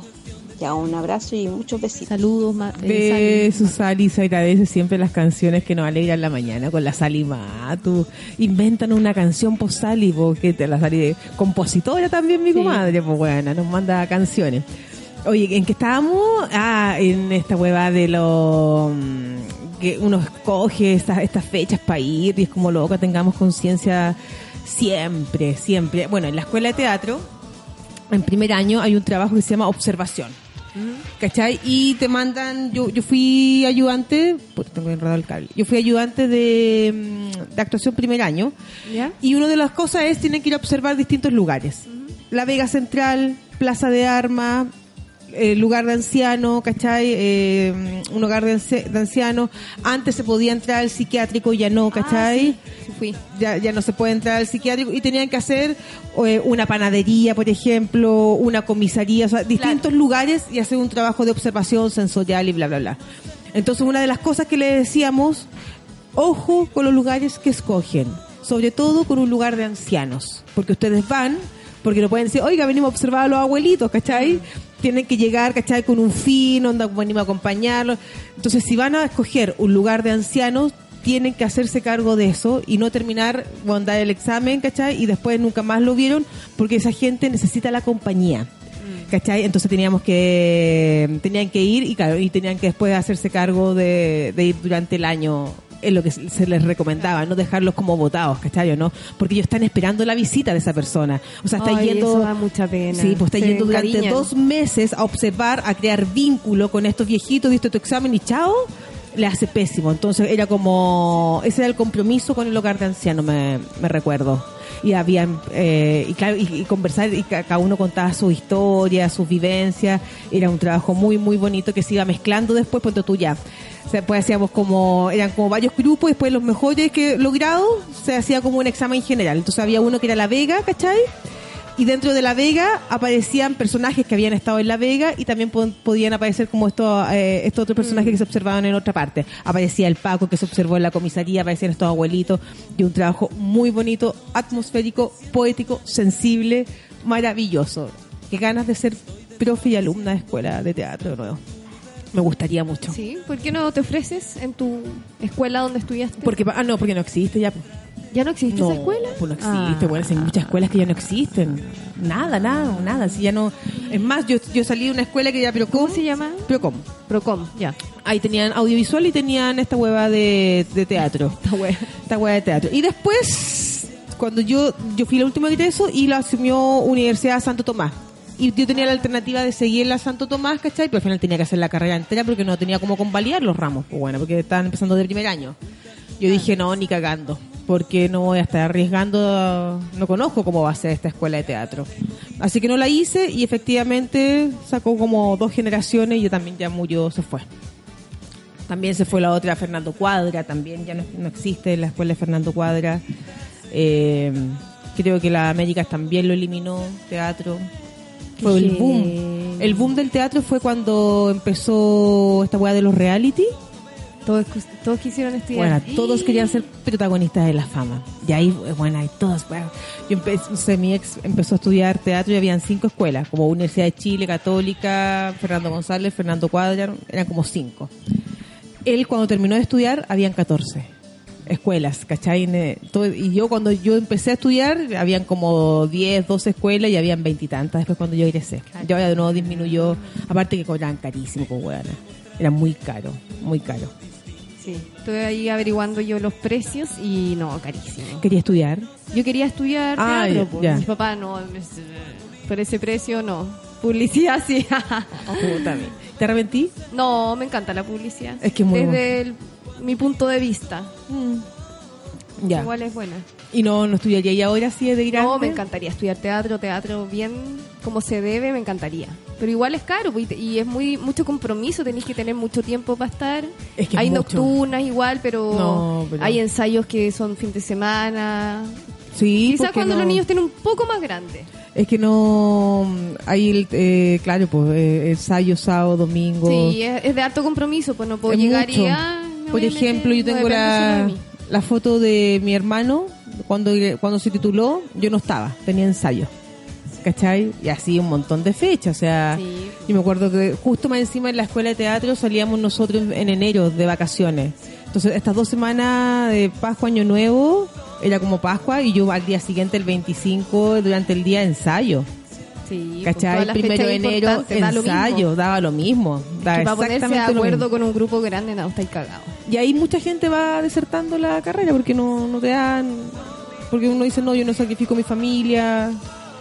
[SPEAKER 4] Ya un abrazo y muchos besitos.
[SPEAKER 2] Saludos, ma- eh,
[SPEAKER 1] Besos, Sally. Se agradece siempre las canciones que nos alegran la mañana con la Sally Matu. Inventan una canción por Sally, porque te la de compositora también, mi
[SPEAKER 2] Sí.
[SPEAKER 1] comadre. Pues bueno, nos manda canciones. Oye, ¿en qué estábamos? Ah, en esta hueva de lo mm, que uno escoge estas, estas fechas para ir y es como loco, tengamos conciencia siempre, siempre. Bueno, en la escuela de teatro, en primer año hay un trabajo que se llama observación. ¿Cachai? Y te mandan, yo, yo fui ayudante, pues tengo enredado el cable, yo fui ayudante de, mm, de actuación primer año
[SPEAKER 2] ¿Ya?
[SPEAKER 1] y una de las cosas es tienen que ir a observar distintos lugares. La Vega Central, Plaza de Armas, eh, lugar de anciano, ¿cachai? Eh, un hogar de, de ancianos. Antes se podía entrar al psiquiátrico, ya no, ¿cachai?
[SPEAKER 2] Ah, sí, fui.
[SPEAKER 1] ya, ya no se puede entrar al psiquiátrico y tenían que hacer eh, una panadería, por ejemplo, una comisaría, o sea, distintos lugares y hacer un trabajo de observación sensorial y bla, bla, bla. Entonces, una de las cosas que le decíamos, ojo con los lugares que escogen, sobre todo con un lugar de ancianos, porque ustedes van, porque no pueden decir, oiga, venimos a observar a los abuelitos, ¿cachai? Tienen que llegar, ¿cachai? Con un fin, onda, venimos a acompañarlos. Entonces, si van a escoger un lugar de ancianos, tienen que hacerse cargo de eso y no terminar, bueno, dar el examen, ¿cachai? Y después nunca más lo vieron porque esa gente necesita la compañía. ¿Cachai? Entonces teníamos que, tenían que ir y claro, y tenían que después hacerse cargo de, de ir durante el año es lo que se les recomendaba, no dejarlos como votados, ¿cachai? ¿O ¿no? Porque ellos están esperando la visita de esa persona. O sea, está
[SPEAKER 2] Ay,
[SPEAKER 1] yendo...
[SPEAKER 2] eso da mucha pena.
[SPEAKER 1] Sí, pues está
[SPEAKER 2] Se
[SPEAKER 1] yendo durante dos meses a observar, a crear vínculo con estos viejitos, viste tu examen y chao, le hace pésimo. Entonces era como, ese era el compromiso con el hogar de ancianos, me, me recuerdo. Y habían, eh, y y, y conversar, y ca- cada uno contaba su historia, sus vivencias. Era un trabajo muy, muy bonito que se iba mezclando después, pues tú ya. Pues hacíamos como, eran como varios grupos, después los mejores que logrados se hacía como un examen general. Entonces había uno que era La Vega, ¿cachai? Y dentro de La Vega aparecían personajes que habían estado en La Vega y también po- podían aparecer como estos, eh, estos otros personajes que se observaban en otra parte. Aparecía el Paco que se observó en la comisaría, aparecían estos abuelitos y un trabajo muy bonito, atmosférico, poético, sensible, maravilloso. Qué ganas de ser profe y alumna de escuela de teatro nuevo. Me gustaría mucho.
[SPEAKER 2] Sí, ¿por qué no te ofreces en tu escuela donde estudiaste?
[SPEAKER 1] Porque, ah, no, porque no existe ya.
[SPEAKER 2] ¿Ya no existe
[SPEAKER 1] No,
[SPEAKER 2] esa escuela?
[SPEAKER 1] pues no existe,
[SPEAKER 2] Ah.
[SPEAKER 1] bueno, hay muchas escuelas que ya no existen. Nada, nada, nada. Si ya no. Es más, yo, yo salí de una escuela que era Procom.
[SPEAKER 2] ¿Cómo se llama?
[SPEAKER 1] Procom.
[SPEAKER 2] Procom, ya.
[SPEAKER 1] Ahí tenían audiovisual y tenían esta hueva de, de teatro. Esta hueva. Esta hueva de teatro. Y después, cuando yo, yo fui la última egreso y la asumió Universidad Santo Tomás. Y yo tenía la alternativa de seguir la Santo Tomás, ¿cachai? Pero al final tenía que hacer la carrera entera porque no tenía cómo convalidar los ramos. Pues bueno, porque estaban empezando de primer año. Yo dije, no, ni cagando, porque no voy a estar arriesgando, no conozco cómo va a ser esta escuela de teatro. Así que no la hice y efectivamente sacó como dos generaciones y yo también ya murió, se fue. También se fue la otra Fernando Cuadra, también ya no, no existe la escuela de Fernando Cuadra. Eh, creo que la Américas también lo eliminó, teatro. Fue el boom. El boom del teatro fue cuando empezó esta weá de los reality.
[SPEAKER 2] Todos, todos quisieron estudiar.
[SPEAKER 1] Bueno, todos querían ser protagonistas de la fama. Y ahí, eh, bueno, ahí todos, bueno, yo empecé, mi ex empezó a estudiar teatro y habían cinco escuelas, como Universidad de Chile, Católica, Fernando González, Fernando Cuadra, eran como cinco. él cuando terminó de estudiar, habían 14 escuelas, ¿cachai? Y yo cuando yo empecé a estudiar, habían como 10, 12 escuelas y habían veintitantas después cuando yo egresé. Ya ahora de nuevo disminuyó, aparte que cobraban carísimo, pues weona. Era muy caro, muy caro.
[SPEAKER 2] Sí. Estuve ahí averiguando yo los precios y no, carísimo.
[SPEAKER 1] Quería estudiar.
[SPEAKER 2] Yo quería estudiar
[SPEAKER 1] Ah,
[SPEAKER 2] teatro,
[SPEAKER 1] ya,
[SPEAKER 2] pues.
[SPEAKER 1] ya.
[SPEAKER 2] Mi papá no, por ese precio no. Publicidad sí.
[SPEAKER 1] ¿Te arrepentí?
[SPEAKER 2] no, me encanta la publicidad.
[SPEAKER 1] Es que es muy
[SPEAKER 2] Desde el- mi punto de vista.
[SPEAKER 1] Ya.
[SPEAKER 2] Igual es buena.
[SPEAKER 1] Y no, no estudiaría y ahora sí es de grande.
[SPEAKER 2] No, me encantaría estudiar teatro, teatro bien como se debe, me encantaría. Pero igual es caro pues, y es muy mucho compromiso, tenéis que tener mucho tiempo para estar.
[SPEAKER 1] Es que es
[SPEAKER 2] hay nocturnas igual, pero,
[SPEAKER 1] No, pero-
[SPEAKER 2] hay ensayos que son fin de semana.
[SPEAKER 1] Sí,
[SPEAKER 2] Quizás cuando
[SPEAKER 1] no-
[SPEAKER 2] los niños tienen un poco más grandes.
[SPEAKER 1] Es que no. Hay, el, eh, claro, pues eh, ensayo, sábado, domingo.
[SPEAKER 2] Sí, es, es de harto compromiso, pues no puedo
[SPEAKER 1] Es
[SPEAKER 2] llegar
[SPEAKER 1] mucho.
[SPEAKER 2] y ah,
[SPEAKER 1] Por ejemplo, yo tengo la foto de mi hermano cuando, cuando se tituló, yo no estaba, tenía ensayo. ¿Cachai? Y así un montón de fechas. O sea,
[SPEAKER 2] Sí.
[SPEAKER 1] yo me acuerdo que justo más encima en la escuela de teatro salíamos nosotros en enero de vacaciones. Entonces, estas dos semanas de Pascua, Año Nuevo, era como Pascua y yo al día siguiente, el 25, durante el día ensayo.
[SPEAKER 2] Sí, pues,
[SPEAKER 1] ¿Cachai?
[SPEAKER 2] las
[SPEAKER 1] Primero de enero,
[SPEAKER 2] importantes, da
[SPEAKER 1] ensayo, daba lo mismo. Daba
[SPEAKER 2] para ponerse de acuerdo con un grupo grande, no, estáis cagados.
[SPEAKER 1] Y ahí mucha gente va desertando la carrera porque no, no te dan. Porque uno dice, no, yo no sacrifico mi familia,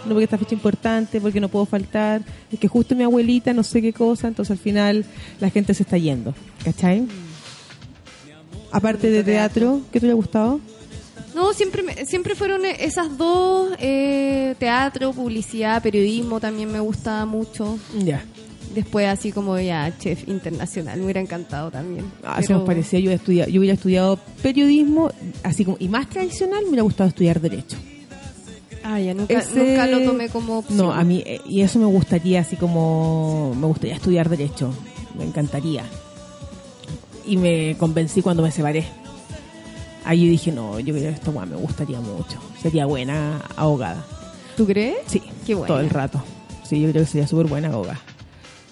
[SPEAKER 1] no porque esta fecha es importante, porque no puedo faltar. Es que justo mi abuelita, no sé qué cosa, entonces al final la gente se está yendo. ¿Cachai? Aparte de teatro, ¿qué te hubiera gustado?
[SPEAKER 2] No, siempre siempre fueron esas dos, eh, teatro, publicidad, periodismo también me gustaba mucho.
[SPEAKER 1] Ya.
[SPEAKER 2] Después así como ya chef internacional, me hubiera encantado también.
[SPEAKER 1] Ah, se
[SPEAKER 2] Pero-
[SPEAKER 1] nos parecía, yo, estudia, yo hubiera estudiado periodismo, así como, y más tradicional, me hubiera gustado estudiar derecho.
[SPEAKER 2] Ah, ya nunca,
[SPEAKER 1] Ese-
[SPEAKER 2] nunca lo tomé como opción.
[SPEAKER 1] No, a mí, eh, y eso me gustaría, así como, me gustaría estudiar Derecho. Me encantaría. Y me convencí cuando me separé. Ahí yo dije, no, yo creo que esto weá, me gustaría mucho. Sería buena abogada.
[SPEAKER 2] ¿Tú crees?
[SPEAKER 1] Sí,
[SPEAKER 2] Qué buena.
[SPEAKER 1] todo el rato. Sí, yo creo que sería súper buena abogada.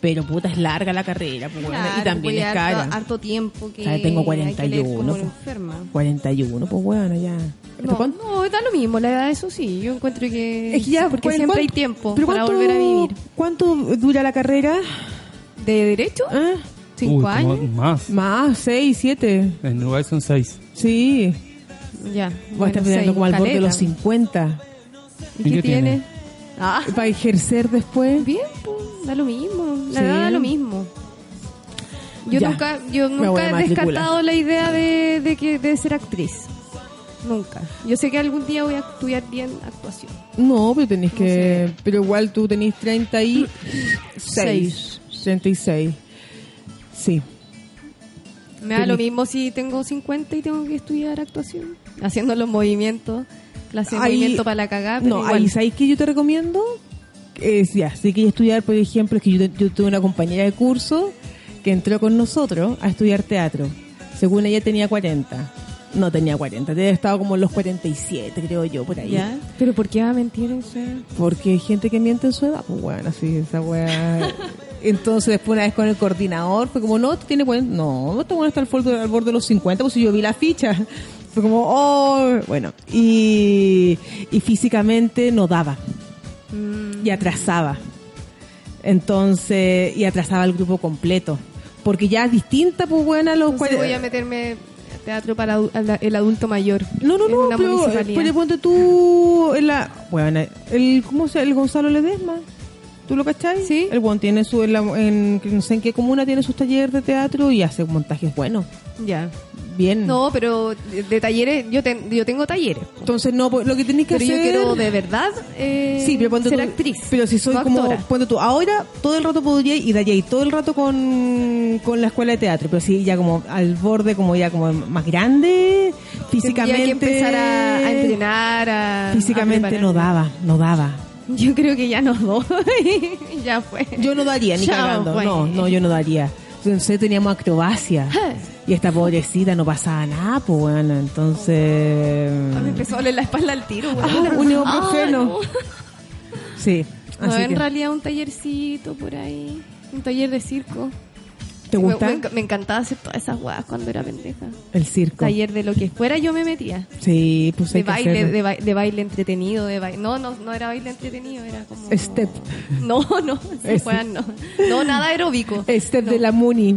[SPEAKER 1] Pero puta, es larga la carrera, pues,
[SPEAKER 2] Claro,
[SPEAKER 1] y también es
[SPEAKER 2] harto,
[SPEAKER 1] cara.
[SPEAKER 2] harto tiempo que
[SPEAKER 1] O sea, tengo
[SPEAKER 2] hay que leer
[SPEAKER 1] 41,
[SPEAKER 2] como
[SPEAKER 1] pues.
[SPEAKER 2] enferma.
[SPEAKER 1] 41, pues bueno, ya.
[SPEAKER 2] No,
[SPEAKER 1] ¿Cuánto?
[SPEAKER 2] no, da lo mismo, la edad, eso sí. Yo encuentro que.
[SPEAKER 1] Es que ya,
[SPEAKER 2] porque
[SPEAKER 1] ¿cuál-
[SPEAKER 2] siempre hay tiempo
[SPEAKER 1] pero
[SPEAKER 2] para
[SPEAKER 1] cuánto-
[SPEAKER 2] volver a vivir.
[SPEAKER 1] ¿Cuánto dura la carrera?
[SPEAKER 2] ¿De derecho?
[SPEAKER 1] ¿Ah?
[SPEAKER 2] ¿Cinco
[SPEAKER 3] Uy,
[SPEAKER 2] años?
[SPEAKER 3] Más.
[SPEAKER 1] Más, seis, siete.
[SPEAKER 3] En Uruguay son seis.
[SPEAKER 1] Sí.
[SPEAKER 2] Ya.
[SPEAKER 1] Voy a
[SPEAKER 2] bueno,
[SPEAKER 1] estar peleando
[SPEAKER 2] seis,
[SPEAKER 1] como al borde de los 50.
[SPEAKER 2] ¿Y
[SPEAKER 3] ¿Y
[SPEAKER 2] qué
[SPEAKER 3] qué
[SPEAKER 2] tiene?
[SPEAKER 3] tiene?
[SPEAKER 2] Ah,
[SPEAKER 1] Para ejercer después.
[SPEAKER 2] bien, pues, da lo mismo. La
[SPEAKER 1] Sí.
[SPEAKER 2] edad da lo mismo. Yo
[SPEAKER 1] Ya.
[SPEAKER 2] nunca, yo nunca
[SPEAKER 1] a
[SPEAKER 2] he descartado la idea de, de que de ser actriz. Nunca. Yo sé que algún día voy a estudiar bien actuación.
[SPEAKER 1] No, pero tenés que. Pero igual tú tenés 36. 36. Sí.
[SPEAKER 2] Me da lo mismo si tengo 50 y tengo que estudiar actuación. Haciendo los movimientos, clase de
[SPEAKER 1] Ahí-
[SPEAKER 2] movimiento para la cagada. pero
[SPEAKER 1] No,
[SPEAKER 2] igual.
[SPEAKER 1] ahí, ¿sabes qué yo te recomiendo? Es, ya, si quieres estudiar, por ejemplo, es que yo, yo tuve una compañera de curso que entró con nosotros a estudiar teatro. Según ella tenía 40. No tenía 40, debe estado como en los 47, creo yo, por ahí.
[SPEAKER 2] ¿Ya? ¿Pero por qué va a mentir eso?
[SPEAKER 1] Porque hay gente que miente en su edad, pues bueno, así, esa weá. Entonces después una vez con el coordinador fue como, no, tú tienes cuarenta- no, este bueno está al borde, al borde de los 50, pues si yo vi la ficha. Fue como, oh, bueno. Y, y físicamente no daba. Y atrasaba. Entonces, y atrasaba al grupo completo. Porque ya es distinta, pues bueno, a los
[SPEAKER 2] Entonces
[SPEAKER 1] cuare-
[SPEAKER 2] voy a meterme teatro para el adulto mayor.
[SPEAKER 1] No, no, no, pero,
[SPEAKER 2] municipalidad.
[SPEAKER 1] pero ponte tú en la... Bueno, el, ¿cómo se El Gonzalo Ledesma. ¿Tú lo cachai?
[SPEAKER 2] Sí.
[SPEAKER 1] El buen tiene su... En, la- en- no sé en qué comuna tiene sus talleres de teatro y hace montajes buenos.
[SPEAKER 2] Ya.
[SPEAKER 1] Bien.
[SPEAKER 2] No, pero de, de talleres, yo, ten- yo tengo talleres.
[SPEAKER 1] Entonces, no, pues, lo que tenés que
[SPEAKER 2] Pero yo
[SPEAKER 1] hacer...
[SPEAKER 2] quiero de verdad eh,
[SPEAKER 1] Sí, pero
[SPEAKER 2] ser
[SPEAKER 1] tú-
[SPEAKER 2] actriz.
[SPEAKER 1] Pero si soy como, ponte tú, ahora todo el rato podría ir allá y todo el rato con, con la escuela de teatro, pero sí, ya como al borde, como ya como más grande, físicamente.
[SPEAKER 2] Que empezar a, a entrenar, a.
[SPEAKER 1] Físicamente
[SPEAKER 2] a
[SPEAKER 1] no daba, no daba.
[SPEAKER 2] Yo creo que ya no doy. ya fue.
[SPEAKER 1] Yo no daría, ni
[SPEAKER 2] Chao,
[SPEAKER 1] cagando. No, no, yo no daría. Entonces teníamos acrobacia. Y esta pobrecita no pasaba nada, pues bueno, entonces...
[SPEAKER 2] Me empezó a doler la espalda al tiro, güey.
[SPEAKER 1] Ah, un ibuprofeno.
[SPEAKER 2] Ah, no.
[SPEAKER 1] Sí,
[SPEAKER 2] No,
[SPEAKER 1] así
[SPEAKER 2] en
[SPEAKER 1] que...
[SPEAKER 2] realidad un tallercito por ahí. Un taller de circo.
[SPEAKER 1] ¿Te gusta?
[SPEAKER 2] Me, enc- me encantaba hacer todas esas weas cuando era pendeja.
[SPEAKER 1] El circo.
[SPEAKER 2] Taller de lo que fuera yo me metía.
[SPEAKER 1] Sí, pues hay
[SPEAKER 2] De
[SPEAKER 1] que
[SPEAKER 2] baile,
[SPEAKER 1] hacerlo.
[SPEAKER 2] de, ba- de baile entretenido, de baile. No, no, no era baile entretenido, era como.
[SPEAKER 1] Step.
[SPEAKER 2] No, no, no. No, nada aeróbico.
[SPEAKER 1] Step
[SPEAKER 2] no,
[SPEAKER 1] de la Muni.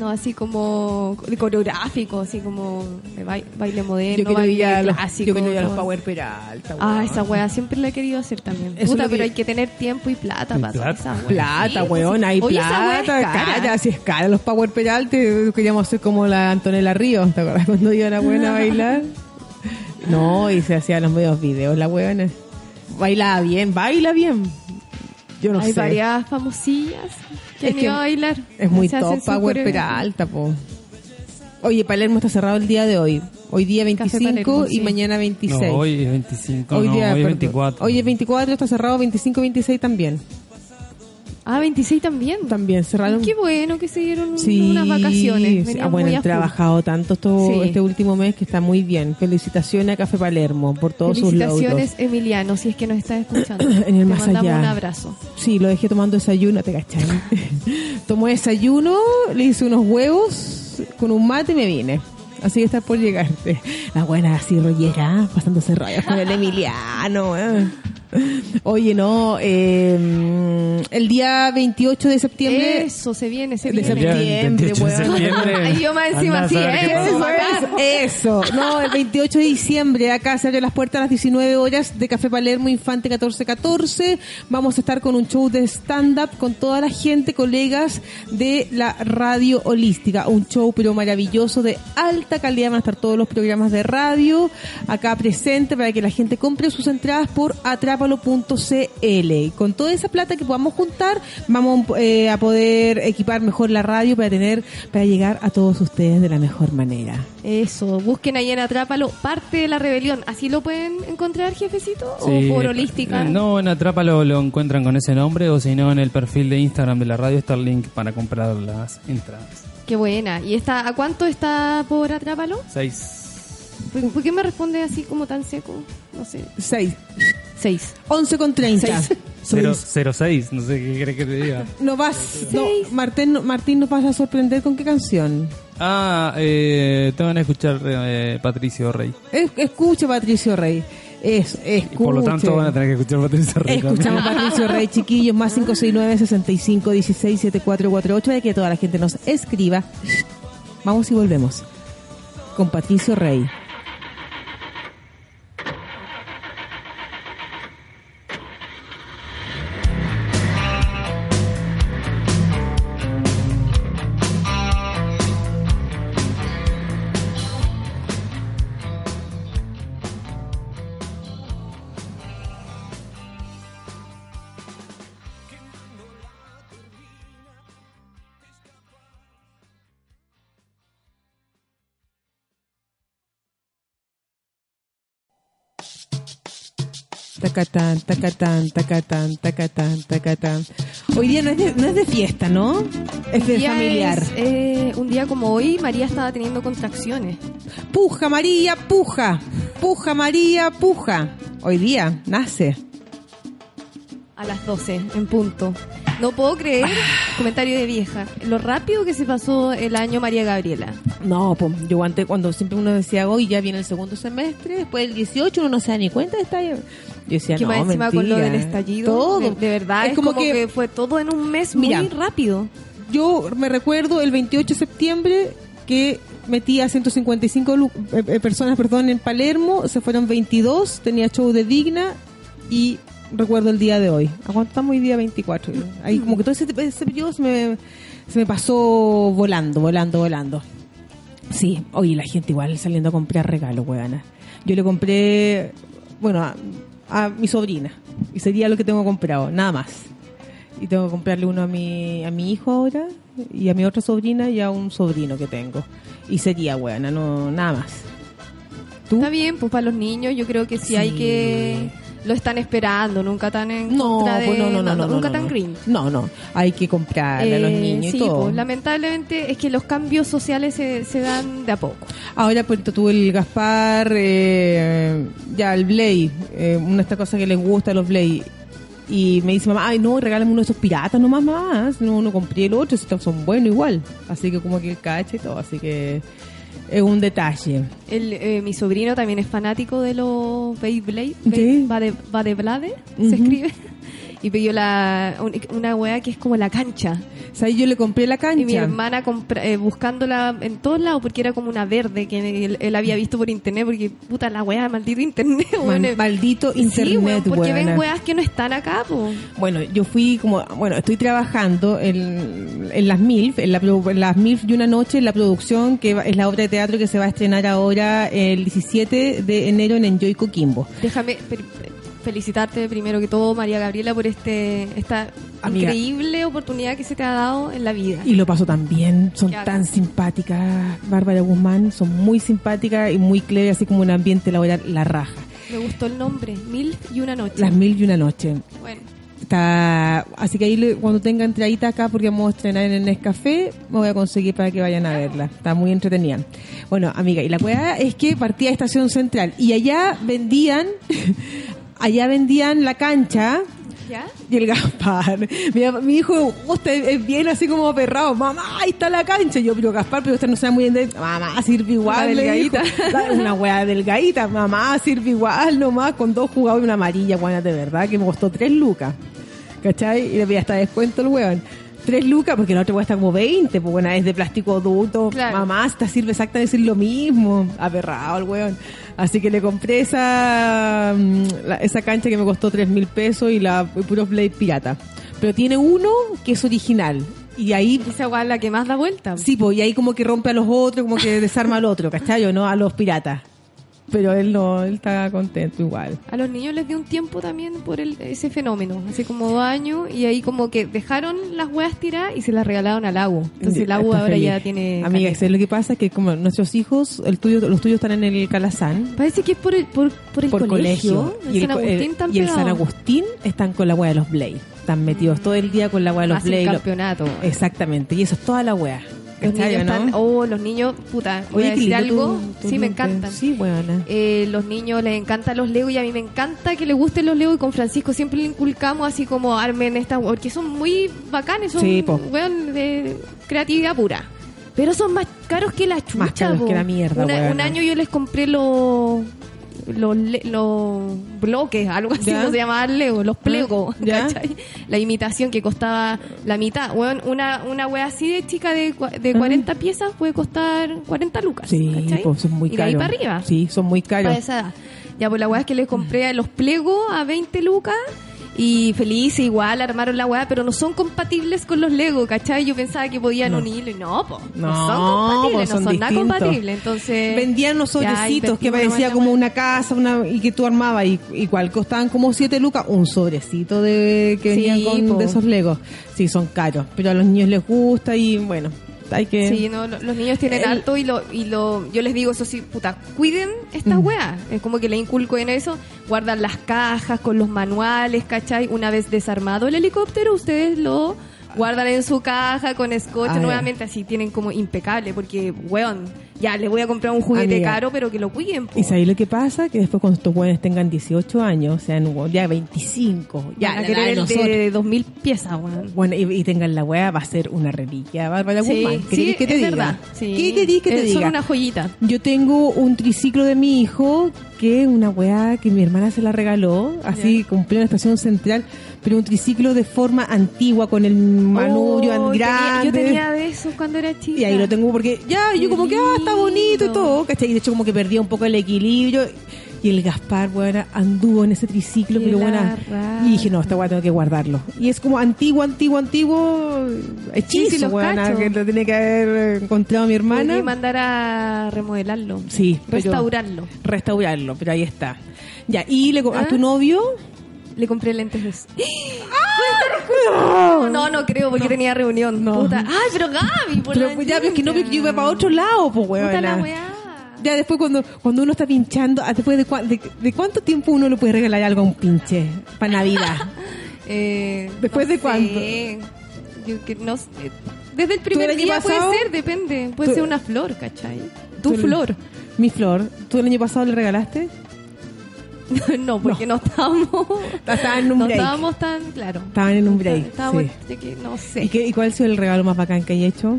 [SPEAKER 2] No, así como coreográfico, así como de bai- baile moderno,
[SPEAKER 1] Yo
[SPEAKER 2] baile
[SPEAKER 1] a los,
[SPEAKER 2] clásico.
[SPEAKER 1] yo quiero ir a los. Power Peralta.
[SPEAKER 2] Ah, esa wea siempre la he querido hacer también.
[SPEAKER 1] Eso
[SPEAKER 2] Puta,
[SPEAKER 1] que-
[SPEAKER 2] pero hay que tener tiempo y plata para hacer esa wea.
[SPEAKER 1] Plata,
[SPEAKER 2] Sí,
[SPEAKER 1] weón, hay
[SPEAKER 2] Oye,
[SPEAKER 1] plata,
[SPEAKER 2] es cara.
[SPEAKER 1] cara, si es cara los Power Peralta, queríamos ser como la Antonella Ríos, ¿te acuerdas cuando iban a buena a bailar? No, y se hacían los medios videos la weona. Bailaba bien, baila bien. Yo no
[SPEAKER 2] Hay
[SPEAKER 1] sé.
[SPEAKER 2] varias famosillas
[SPEAKER 1] Es que
[SPEAKER 2] a bailar.
[SPEAKER 1] Es muy top Power. Peralta, po. Oye, Palermo está cerrado el día de hoy. Hoy día
[SPEAKER 2] Café
[SPEAKER 1] 25
[SPEAKER 2] Palermo,
[SPEAKER 1] y
[SPEAKER 2] sí.
[SPEAKER 1] mañana
[SPEAKER 3] No,
[SPEAKER 1] 26.
[SPEAKER 3] hoy es 25,
[SPEAKER 1] Hoy
[SPEAKER 3] no,
[SPEAKER 1] día,
[SPEAKER 3] hoy es
[SPEAKER 1] perdón.
[SPEAKER 3] 24.
[SPEAKER 1] Hoy es 24, está cerrado 25 y 26 también.
[SPEAKER 2] Ah, 26 también.
[SPEAKER 1] También cerraron.
[SPEAKER 2] Qué bueno que se dieron
[SPEAKER 1] Sí,
[SPEAKER 2] unas vacaciones. Venían
[SPEAKER 1] Ah, bueno, han trabajado tanto esto,
[SPEAKER 2] Sí.
[SPEAKER 1] este último mes que está muy bien. Felicitaciones a Café Palermo por todos sus logros.
[SPEAKER 2] Felicitaciones, Emiliano, si es que nos estás escuchando.
[SPEAKER 1] En el
[SPEAKER 2] Te
[SPEAKER 1] más
[SPEAKER 2] mandamos
[SPEAKER 1] allá.
[SPEAKER 2] un abrazo.
[SPEAKER 1] Sí, lo dejé tomando desayuno, te cachai. Tomó desayuno, le hice unos huevos con un mate y me vine. Así que está por llegarte. La buena así rollera, pasándose rollos con el Emiliano. eh. Oye, no, eh, el día 28 de septiembre...
[SPEAKER 2] Eso, se viene, se
[SPEAKER 1] De
[SPEAKER 2] viene.
[SPEAKER 1] septiembre,
[SPEAKER 3] 28 de
[SPEAKER 1] weón.
[SPEAKER 3] septiembre.
[SPEAKER 2] Ay, yo más encima sí, ¿eh?
[SPEAKER 1] Eso. No, el 28 de diciembre acá se abre las puertas a las 19 horas de Café Palermo Infante 1414. Vamos a estar con un show de stand-up con toda la gente, colegas de la radio holística. Un show pero maravilloso de alta calidad. Van a estar todos los programas de radio acá presente para que la gente compre sus entradas por atrápalo.cl. Y con toda esa plata que podamos juntar, vamos eh, a poder equipar mejor la radio para tener, para llegar a todos ustedes de la mejor manera.
[SPEAKER 2] Eso, busquen ahí en Atrápalo, parte de la rebelión. ¿Así lo pueden encontrar, jefecito?
[SPEAKER 3] Sí,
[SPEAKER 2] ¿O por holística?
[SPEAKER 3] eh, No, en Atrápalo lo encuentran con ese nombre o si no en el perfil de Instagram de la radio está el link para comprar las entradas.
[SPEAKER 2] Qué buena. ¿Y esta, a cuánto está por Atrápalo?
[SPEAKER 3] 6.
[SPEAKER 2] ¿Por, por qué me responde así como tan seco? No sé.
[SPEAKER 1] 6.
[SPEAKER 2] Seis.
[SPEAKER 1] 11 con 30.
[SPEAKER 3] 06, no sé qué quiere que te diga.
[SPEAKER 1] No vas, no. Martín, Martín nos vas a sorprender con qué canción.
[SPEAKER 3] Ah, eh, te van a escuchar eh, Patricio Rey.
[SPEAKER 1] Es- escuche Patricio Rey. Es, escuche.
[SPEAKER 3] Y por lo tanto van a tener que escuchar Patricio Rey.
[SPEAKER 1] Escuchamos Patricio Rey, chiquillos, más 569 65 16 7448 de que toda la gente nos escriba. Vamos y volvemos con Patricio Rey. Tacatán, tacatán, tacatán, tacatán, tacatán. Hoy día no es de, no es de fiesta, ¿no? Es de familiar.
[SPEAKER 2] es, eh, un día como hoy, María estaba teniendo contracciones.
[SPEAKER 1] Puja, María, puja. Puja, María, puja. Hoy día nace.
[SPEAKER 2] A las 12, en punto. No puedo creer, comentario de vieja, lo rápido que se pasó el año María Gabriela.
[SPEAKER 1] No, pues yo antes cuando siempre uno decía, hoy ya viene el segundo semestre, después del 18 uno no se da ni cuenta de estar. Yo decía,
[SPEAKER 2] que
[SPEAKER 1] no,
[SPEAKER 2] más encima con lo
[SPEAKER 1] mentira.
[SPEAKER 2] del estallido,
[SPEAKER 1] Todo.
[SPEAKER 2] de, de verdad, es, como, que, fue todo en un mes
[SPEAKER 1] Mira.
[SPEAKER 2] muy rápido.
[SPEAKER 1] Yo me recuerdo el 28 de septiembre que metí a 155 lu- eh, eh, personas perdón, en Palermo, se fueron 22, tenía show de Digna y recuerdo el día de hoy. Aguantamos hoy día 24. Ahí como que todo ese, ese periodo se me, se me pasó volando, volando, volando. Sí, oye, la gente igual saliendo a comprar regalos, weana. Yo le compré, bueno, a, a mi sobrina. Y sería lo que tengo comprado, nada más. Y tengo que comprarle uno a mi, a mi hijo ahora, y a mi otra sobrina y a un sobrino que tengo. Y sería, weana, no, nada más. ¿Tú?
[SPEAKER 2] Está bien, pues para los niños yo creo que sí,
[SPEAKER 1] Sí.
[SPEAKER 2] hay que... Lo están esperando, nunca tan en
[SPEAKER 1] No,
[SPEAKER 2] contra de...
[SPEAKER 1] pues no, no, no,
[SPEAKER 2] nunca
[SPEAKER 1] no,
[SPEAKER 2] tan green.
[SPEAKER 1] No, no, hay que comprarle a los
[SPEAKER 2] Eh,
[SPEAKER 1] niños
[SPEAKER 2] sí,
[SPEAKER 1] y todo.
[SPEAKER 2] pues lamentablemente es que los cambios sociales se, se dan de a poco.
[SPEAKER 1] Ahora, pues tú el Gaspar, eh, ya el Blade, eh, una de estas cosas que les gusta a los Blade, y me dice mamá, ay no, regálame uno de esos piratas nomás más, no, no compré el otro, estos son buenos igual. Así que como que el cache y todo, así que es un detalle.
[SPEAKER 2] El, eh, mi sobrino también es fanático de los Beyblade.
[SPEAKER 1] Sí.
[SPEAKER 2] Va de, va de Blade, se escribe. Y pidió la, un- una weá que es como la cancha.
[SPEAKER 1] O sea, yo le compré la
[SPEAKER 2] Y mi
[SPEAKER 1] cancha.
[SPEAKER 2] hermana compra- eh, buscándola en todos lados porque era como una verde que él, él había visto por internet porque puta la weá, maldito internet, weón.
[SPEAKER 1] maldito
[SPEAKER 2] Sí,
[SPEAKER 1] internet,
[SPEAKER 2] weón, porque ven weas que no están acá, po.
[SPEAKER 1] Bueno, yo fui como, bueno, estoy trabajando en, en las MILF, en, la, en las MILF y una noche, en la producción, que es la obra de teatro que se va a estrenar ahora el 17 de enero en Enjoy Coquimbo.
[SPEAKER 2] Déjame per- felicitarte primero que todo, María Gabriela, por este esta
[SPEAKER 1] Amiga.
[SPEAKER 2] increíble oportunidad que se te ha dado en la vida.
[SPEAKER 1] Y lo paso tan bien, son tan simpáticas, Bárbara Guzmán, son muy simpáticas y muy clever, así como un ambiente laboral, la raja.
[SPEAKER 2] Me gustó el nombre, Mil y una noche.
[SPEAKER 1] Las mil y una noche.
[SPEAKER 2] Bueno,
[SPEAKER 1] Está, así que ahí cuando tenga entradita acá, porque vamos a estrenar en el Nescafé, me voy a conseguir para que vayan a verla. Está muy entretenida. Bueno, amiga, y la cueva es que partía de Estación Central y allá vendían, allá vendían la cancha
[SPEAKER 2] ¿ya?
[SPEAKER 1] y el Gaspar. Mi, mi hijo, usted es bien así como aperrado. Mamá, ahí está la cancha. Y yo, pero Gaspar, pero usted no sabe muy bien de... Mamá, sirve igual.
[SPEAKER 2] Una
[SPEAKER 1] dijo.
[SPEAKER 2] delgadita.
[SPEAKER 1] La- Una hueá delgadita. Mamá, sirve igual nomás con dos jugados y una amarilla, buena de verdad, que me costó tres lucas. ¿Cachai? Y le voy hasta descuento el weón. Tres lucas, porque la otra cuesta como 20, pues bueno, es de plástico adulto.
[SPEAKER 2] Claro.
[SPEAKER 1] Mamá, esta sirve exactamente decir lo mismo. Aperrado el weón. Así que le compré esa, mm, la- esa cancha que me costó tres mil pesos y la y puro Blade pirata. Pero tiene uno que es original. Y ahí,
[SPEAKER 2] Esa es la que más da vuelta.
[SPEAKER 1] sí, pues, y ahí como que rompe a los otros, como que desarma al otro, ¿cachai? O no a los piratas. Pero él no, él está contento igual.
[SPEAKER 2] A los niños les dio un tiempo también por el, ese fenómeno, hace como dos años, y ahí como que dejaron las weas tiradas y se las regalaron al agua. Entonces el agua ahora
[SPEAKER 1] feliz.
[SPEAKER 2] ya tiene...
[SPEAKER 1] Amiga,
[SPEAKER 2] caleta.
[SPEAKER 1] ¿sabes lo que pasa? Que como nuestros hijos, el tuyo, los tuyos están en el Calazán,
[SPEAKER 2] Parece que es por el, por, por el
[SPEAKER 1] por
[SPEAKER 2] colegio.
[SPEAKER 1] colegio. Y el,
[SPEAKER 2] San Agustín
[SPEAKER 1] el-
[SPEAKER 2] están
[SPEAKER 1] y el San
[SPEAKER 2] pegados.
[SPEAKER 1] Agustín están con la wea de los Blade. Están metidos todo el día con la wea de los. Lo-
[SPEAKER 2] campeonato.
[SPEAKER 1] Exactamente. Y eso es toda la wea.
[SPEAKER 2] Los
[SPEAKER 1] ¿Cachai,
[SPEAKER 2] niños
[SPEAKER 1] no?
[SPEAKER 2] están... Oh, los niños... Puta, voy
[SPEAKER 1] Oye,
[SPEAKER 2] a decir algo.
[SPEAKER 1] tu- tu
[SPEAKER 2] sí, me encantan.
[SPEAKER 1] Sí, buena.
[SPEAKER 2] Eh, los niños les encantan los Lego y a mí me encanta que les gusten los Lego y con Francisco siempre le inculcamos así como armen estas porque son muy bacanes, son
[SPEAKER 1] Sí,
[SPEAKER 2] weón, de creatividad pura. Pero son más caros que la chucha.
[SPEAKER 1] Más caros
[SPEAKER 2] po.
[SPEAKER 1] que la mierda,
[SPEAKER 2] Una-. Un año yo les compré los los, le- los bloques, algo así,
[SPEAKER 1] ¿Ya?
[SPEAKER 2] como se llamaba Lego, los plegos,
[SPEAKER 1] ¿Ya?
[SPEAKER 2] ¿cachai? La imitación que costaba la mitad. Weón, una, una wea así de chica de, de
[SPEAKER 1] Ajá.
[SPEAKER 2] 40 piezas puede costar 40 lucas.
[SPEAKER 1] Sí, pues son muy
[SPEAKER 2] y de
[SPEAKER 1] caros.
[SPEAKER 2] ahí para arriba
[SPEAKER 1] Sí, son muy caros.
[SPEAKER 2] para esa edad. Ya, pues la weá es que les compré los plegos a 20 lucas y feliz, igual armaron la weá, pero no son compatibles con los Lego, ¿cachai? Yo pensaba que podían
[SPEAKER 1] No.
[SPEAKER 2] unirlo y no, po, no,
[SPEAKER 1] No,
[SPEAKER 2] son compatibles, no
[SPEAKER 1] son
[SPEAKER 2] nada compatibles. Entonces,
[SPEAKER 1] Vendían los sobrecitos que parecía como una casa una y que tú armabas y igual costaban como 7 lucas un sobrecito de que
[SPEAKER 2] Sí,
[SPEAKER 1] venían con
[SPEAKER 2] po.
[SPEAKER 1] de esos legos. Sí, son caros, pero a los niños les gusta y bueno, hay que
[SPEAKER 2] Sí, no, lo- los niños tienen
[SPEAKER 1] El-
[SPEAKER 2] alto y lo, y lo, yo les digo eso sí, puta, cuiden estas
[SPEAKER 1] Mm.
[SPEAKER 2] weas. Es como que le inculco en eso, guardan las cajas con los manuales, ¿cachai? Una vez desarmado el helicóptero, ustedes lo guardan en su caja con scotch
[SPEAKER 1] Ah,
[SPEAKER 2] nuevamente, así tienen como impecable, porque, weón, ya les voy a comprar un juguete
[SPEAKER 1] Amiga.
[SPEAKER 2] caro, pero que lo cuiden. po.
[SPEAKER 1] ¿Y sabéis lo que pasa? Que después cuando estos jóvenes tengan 18 años, sean ya 25, ya
[SPEAKER 2] Van a querer
[SPEAKER 1] de
[SPEAKER 2] el
[SPEAKER 1] nosotros,
[SPEAKER 2] de 2000 piezas, weón.
[SPEAKER 1] bueno, y, y tengan la wea, va a ser una reliquia. Bárbara
[SPEAKER 2] Sí,
[SPEAKER 1] Guzmán, ¿qué
[SPEAKER 2] sí,
[SPEAKER 1] que te
[SPEAKER 2] es
[SPEAKER 1] diga?
[SPEAKER 2] verdad. Sí.
[SPEAKER 1] ¿Qué querés que te
[SPEAKER 2] Eh,
[SPEAKER 1] diga?
[SPEAKER 2] Una joyita.
[SPEAKER 1] Yo tengo un triciclo de mi hijo, que es una weá que mi hermana se la regaló, así cumplió en la estación central, pero un triciclo de forma antigua, con el manubrio
[SPEAKER 2] Oh, tenía-
[SPEAKER 1] grande.
[SPEAKER 2] yo tenía de esos cuando era chica.
[SPEAKER 1] Y ahí lo tengo porque ya, yo como que, ah, está bonito y todo, ¿cachai? Y de hecho como que perdía un poco el equilibrio. Y el Gaspar, bueno, anduvo en ese triciclo, pero bueno. Y dije, no, esta weá tengo que guardarlo. Y es como antiguo, antiguo, antiguo, hechizo,
[SPEAKER 2] Sí,
[SPEAKER 1] que lo tiene que haber encontrado mi hermana.
[SPEAKER 2] Que mandar a remodelarlo.
[SPEAKER 1] Sí, pero-
[SPEAKER 2] Restaurarlo.
[SPEAKER 1] restaurarlo, pero ahí está. Ya, y le, co- a
[SPEAKER 2] ¿Ah?
[SPEAKER 1] tu novio,
[SPEAKER 2] Le compré lentes de... No, no, no creo porque tenía reunión.
[SPEAKER 1] No.
[SPEAKER 2] Puta. Ay, pero Gaby, por
[SPEAKER 1] pero
[SPEAKER 2] la
[SPEAKER 1] ya, pero es que no, yo iba para otro lado, pues
[SPEAKER 2] Puta la
[SPEAKER 1] weón.
[SPEAKER 2] weá.
[SPEAKER 1] Ya después cuando, cuando uno está pinchando, ah, después de, cua- de, de cuánto tiempo uno le puede regalar algo a un pinche para Navidad.
[SPEAKER 2] Eh,
[SPEAKER 1] ¿Después
[SPEAKER 2] no
[SPEAKER 1] de cuánto?
[SPEAKER 2] sé. Yo que no sé. Desde el primer
[SPEAKER 1] el
[SPEAKER 2] día
[SPEAKER 1] pasado?
[SPEAKER 2] puede ser, depende. Puede
[SPEAKER 1] Tú-
[SPEAKER 2] ser una flor, ¿cachai? Tu flor.
[SPEAKER 1] Mi flor, ¿tú el año pasado le regalaste?
[SPEAKER 2] no, porque no, estábamos.
[SPEAKER 1] Estaban en un
[SPEAKER 2] no
[SPEAKER 1] break.
[SPEAKER 2] estábamos tan, claro.
[SPEAKER 1] Estaban en un break,
[SPEAKER 2] Estábamos,
[SPEAKER 1] sí.
[SPEAKER 2] que no sé.
[SPEAKER 1] ¿Y, qué, ¿Y cuál ha sido el regalo más bacán que hay hecho?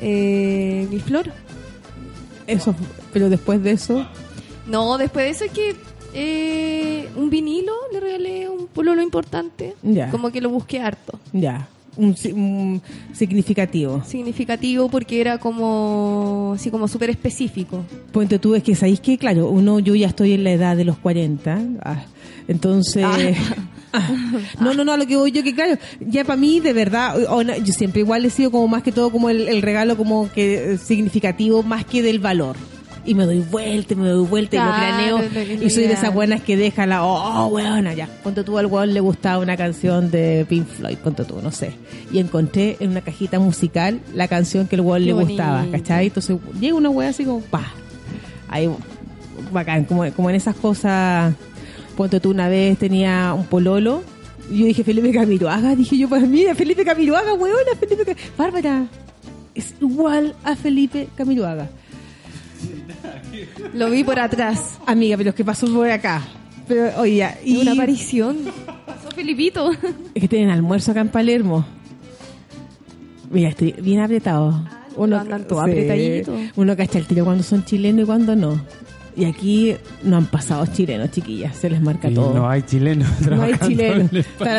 [SPEAKER 2] Eh, mi flor.
[SPEAKER 1] Eso, pero después de eso,
[SPEAKER 2] No, después de eso es que eh, un vinilo le regalé un pololo importante.
[SPEAKER 1] Ya.
[SPEAKER 2] Como que lo busqué harto.
[SPEAKER 1] ya, un, si- un significativo.
[SPEAKER 2] Significativo porque era como así como súper específico.
[SPEAKER 1] Ponte tú, es que sabéis que, claro, uno, yo ya estoy en la edad de los 40, ah, entonces... ah, no, no, no, a lo que voy yo, que claro, ya para mí, de verdad, yo siempre igual he sido como más que todo como el, el regalo como que eh, significativo, más que del valor. Y me doy vuelta, y me doy vuelta, y
[SPEAKER 2] Claro,
[SPEAKER 1] lo planeo,
[SPEAKER 2] es lo es
[SPEAKER 1] y soy de esas buenas que deja la, oh, weona, ya. Ponte tú, al weón le gustaba una canción de Pink Floyd, ponte tú, no sé. Y encontré en una cajita musical la canción que el weón le gustaba. ¿cachai? Entonces llega una wea así como, pa, ahí bacán, como, como en esas cosas, ponte tú una vez tenía un pololo, y yo dije Felipe Camiroaga, dije yo, pues mira, Felipe Camiroaga, weona, Felipe Cam- Bárbara, es igual a Felipe Camiroaga.
[SPEAKER 2] Lo vi por atrás.
[SPEAKER 1] Amiga, pero es que pasó por acá. Pero, oye, ya, y
[SPEAKER 2] Una aparición. Sos Felipito.
[SPEAKER 1] es que tienen almuerzo acá en Palermo. Mira, estoy bien apretado.
[SPEAKER 2] lo andan todo apretadito.
[SPEAKER 1] Uno cacha el tiro cuando son chilenos y cuando no. Y aquí no han pasado chilenos, chiquillas. Se les marca
[SPEAKER 3] Y
[SPEAKER 1] todo.
[SPEAKER 3] no hay chilenos.
[SPEAKER 1] No hay chilenos.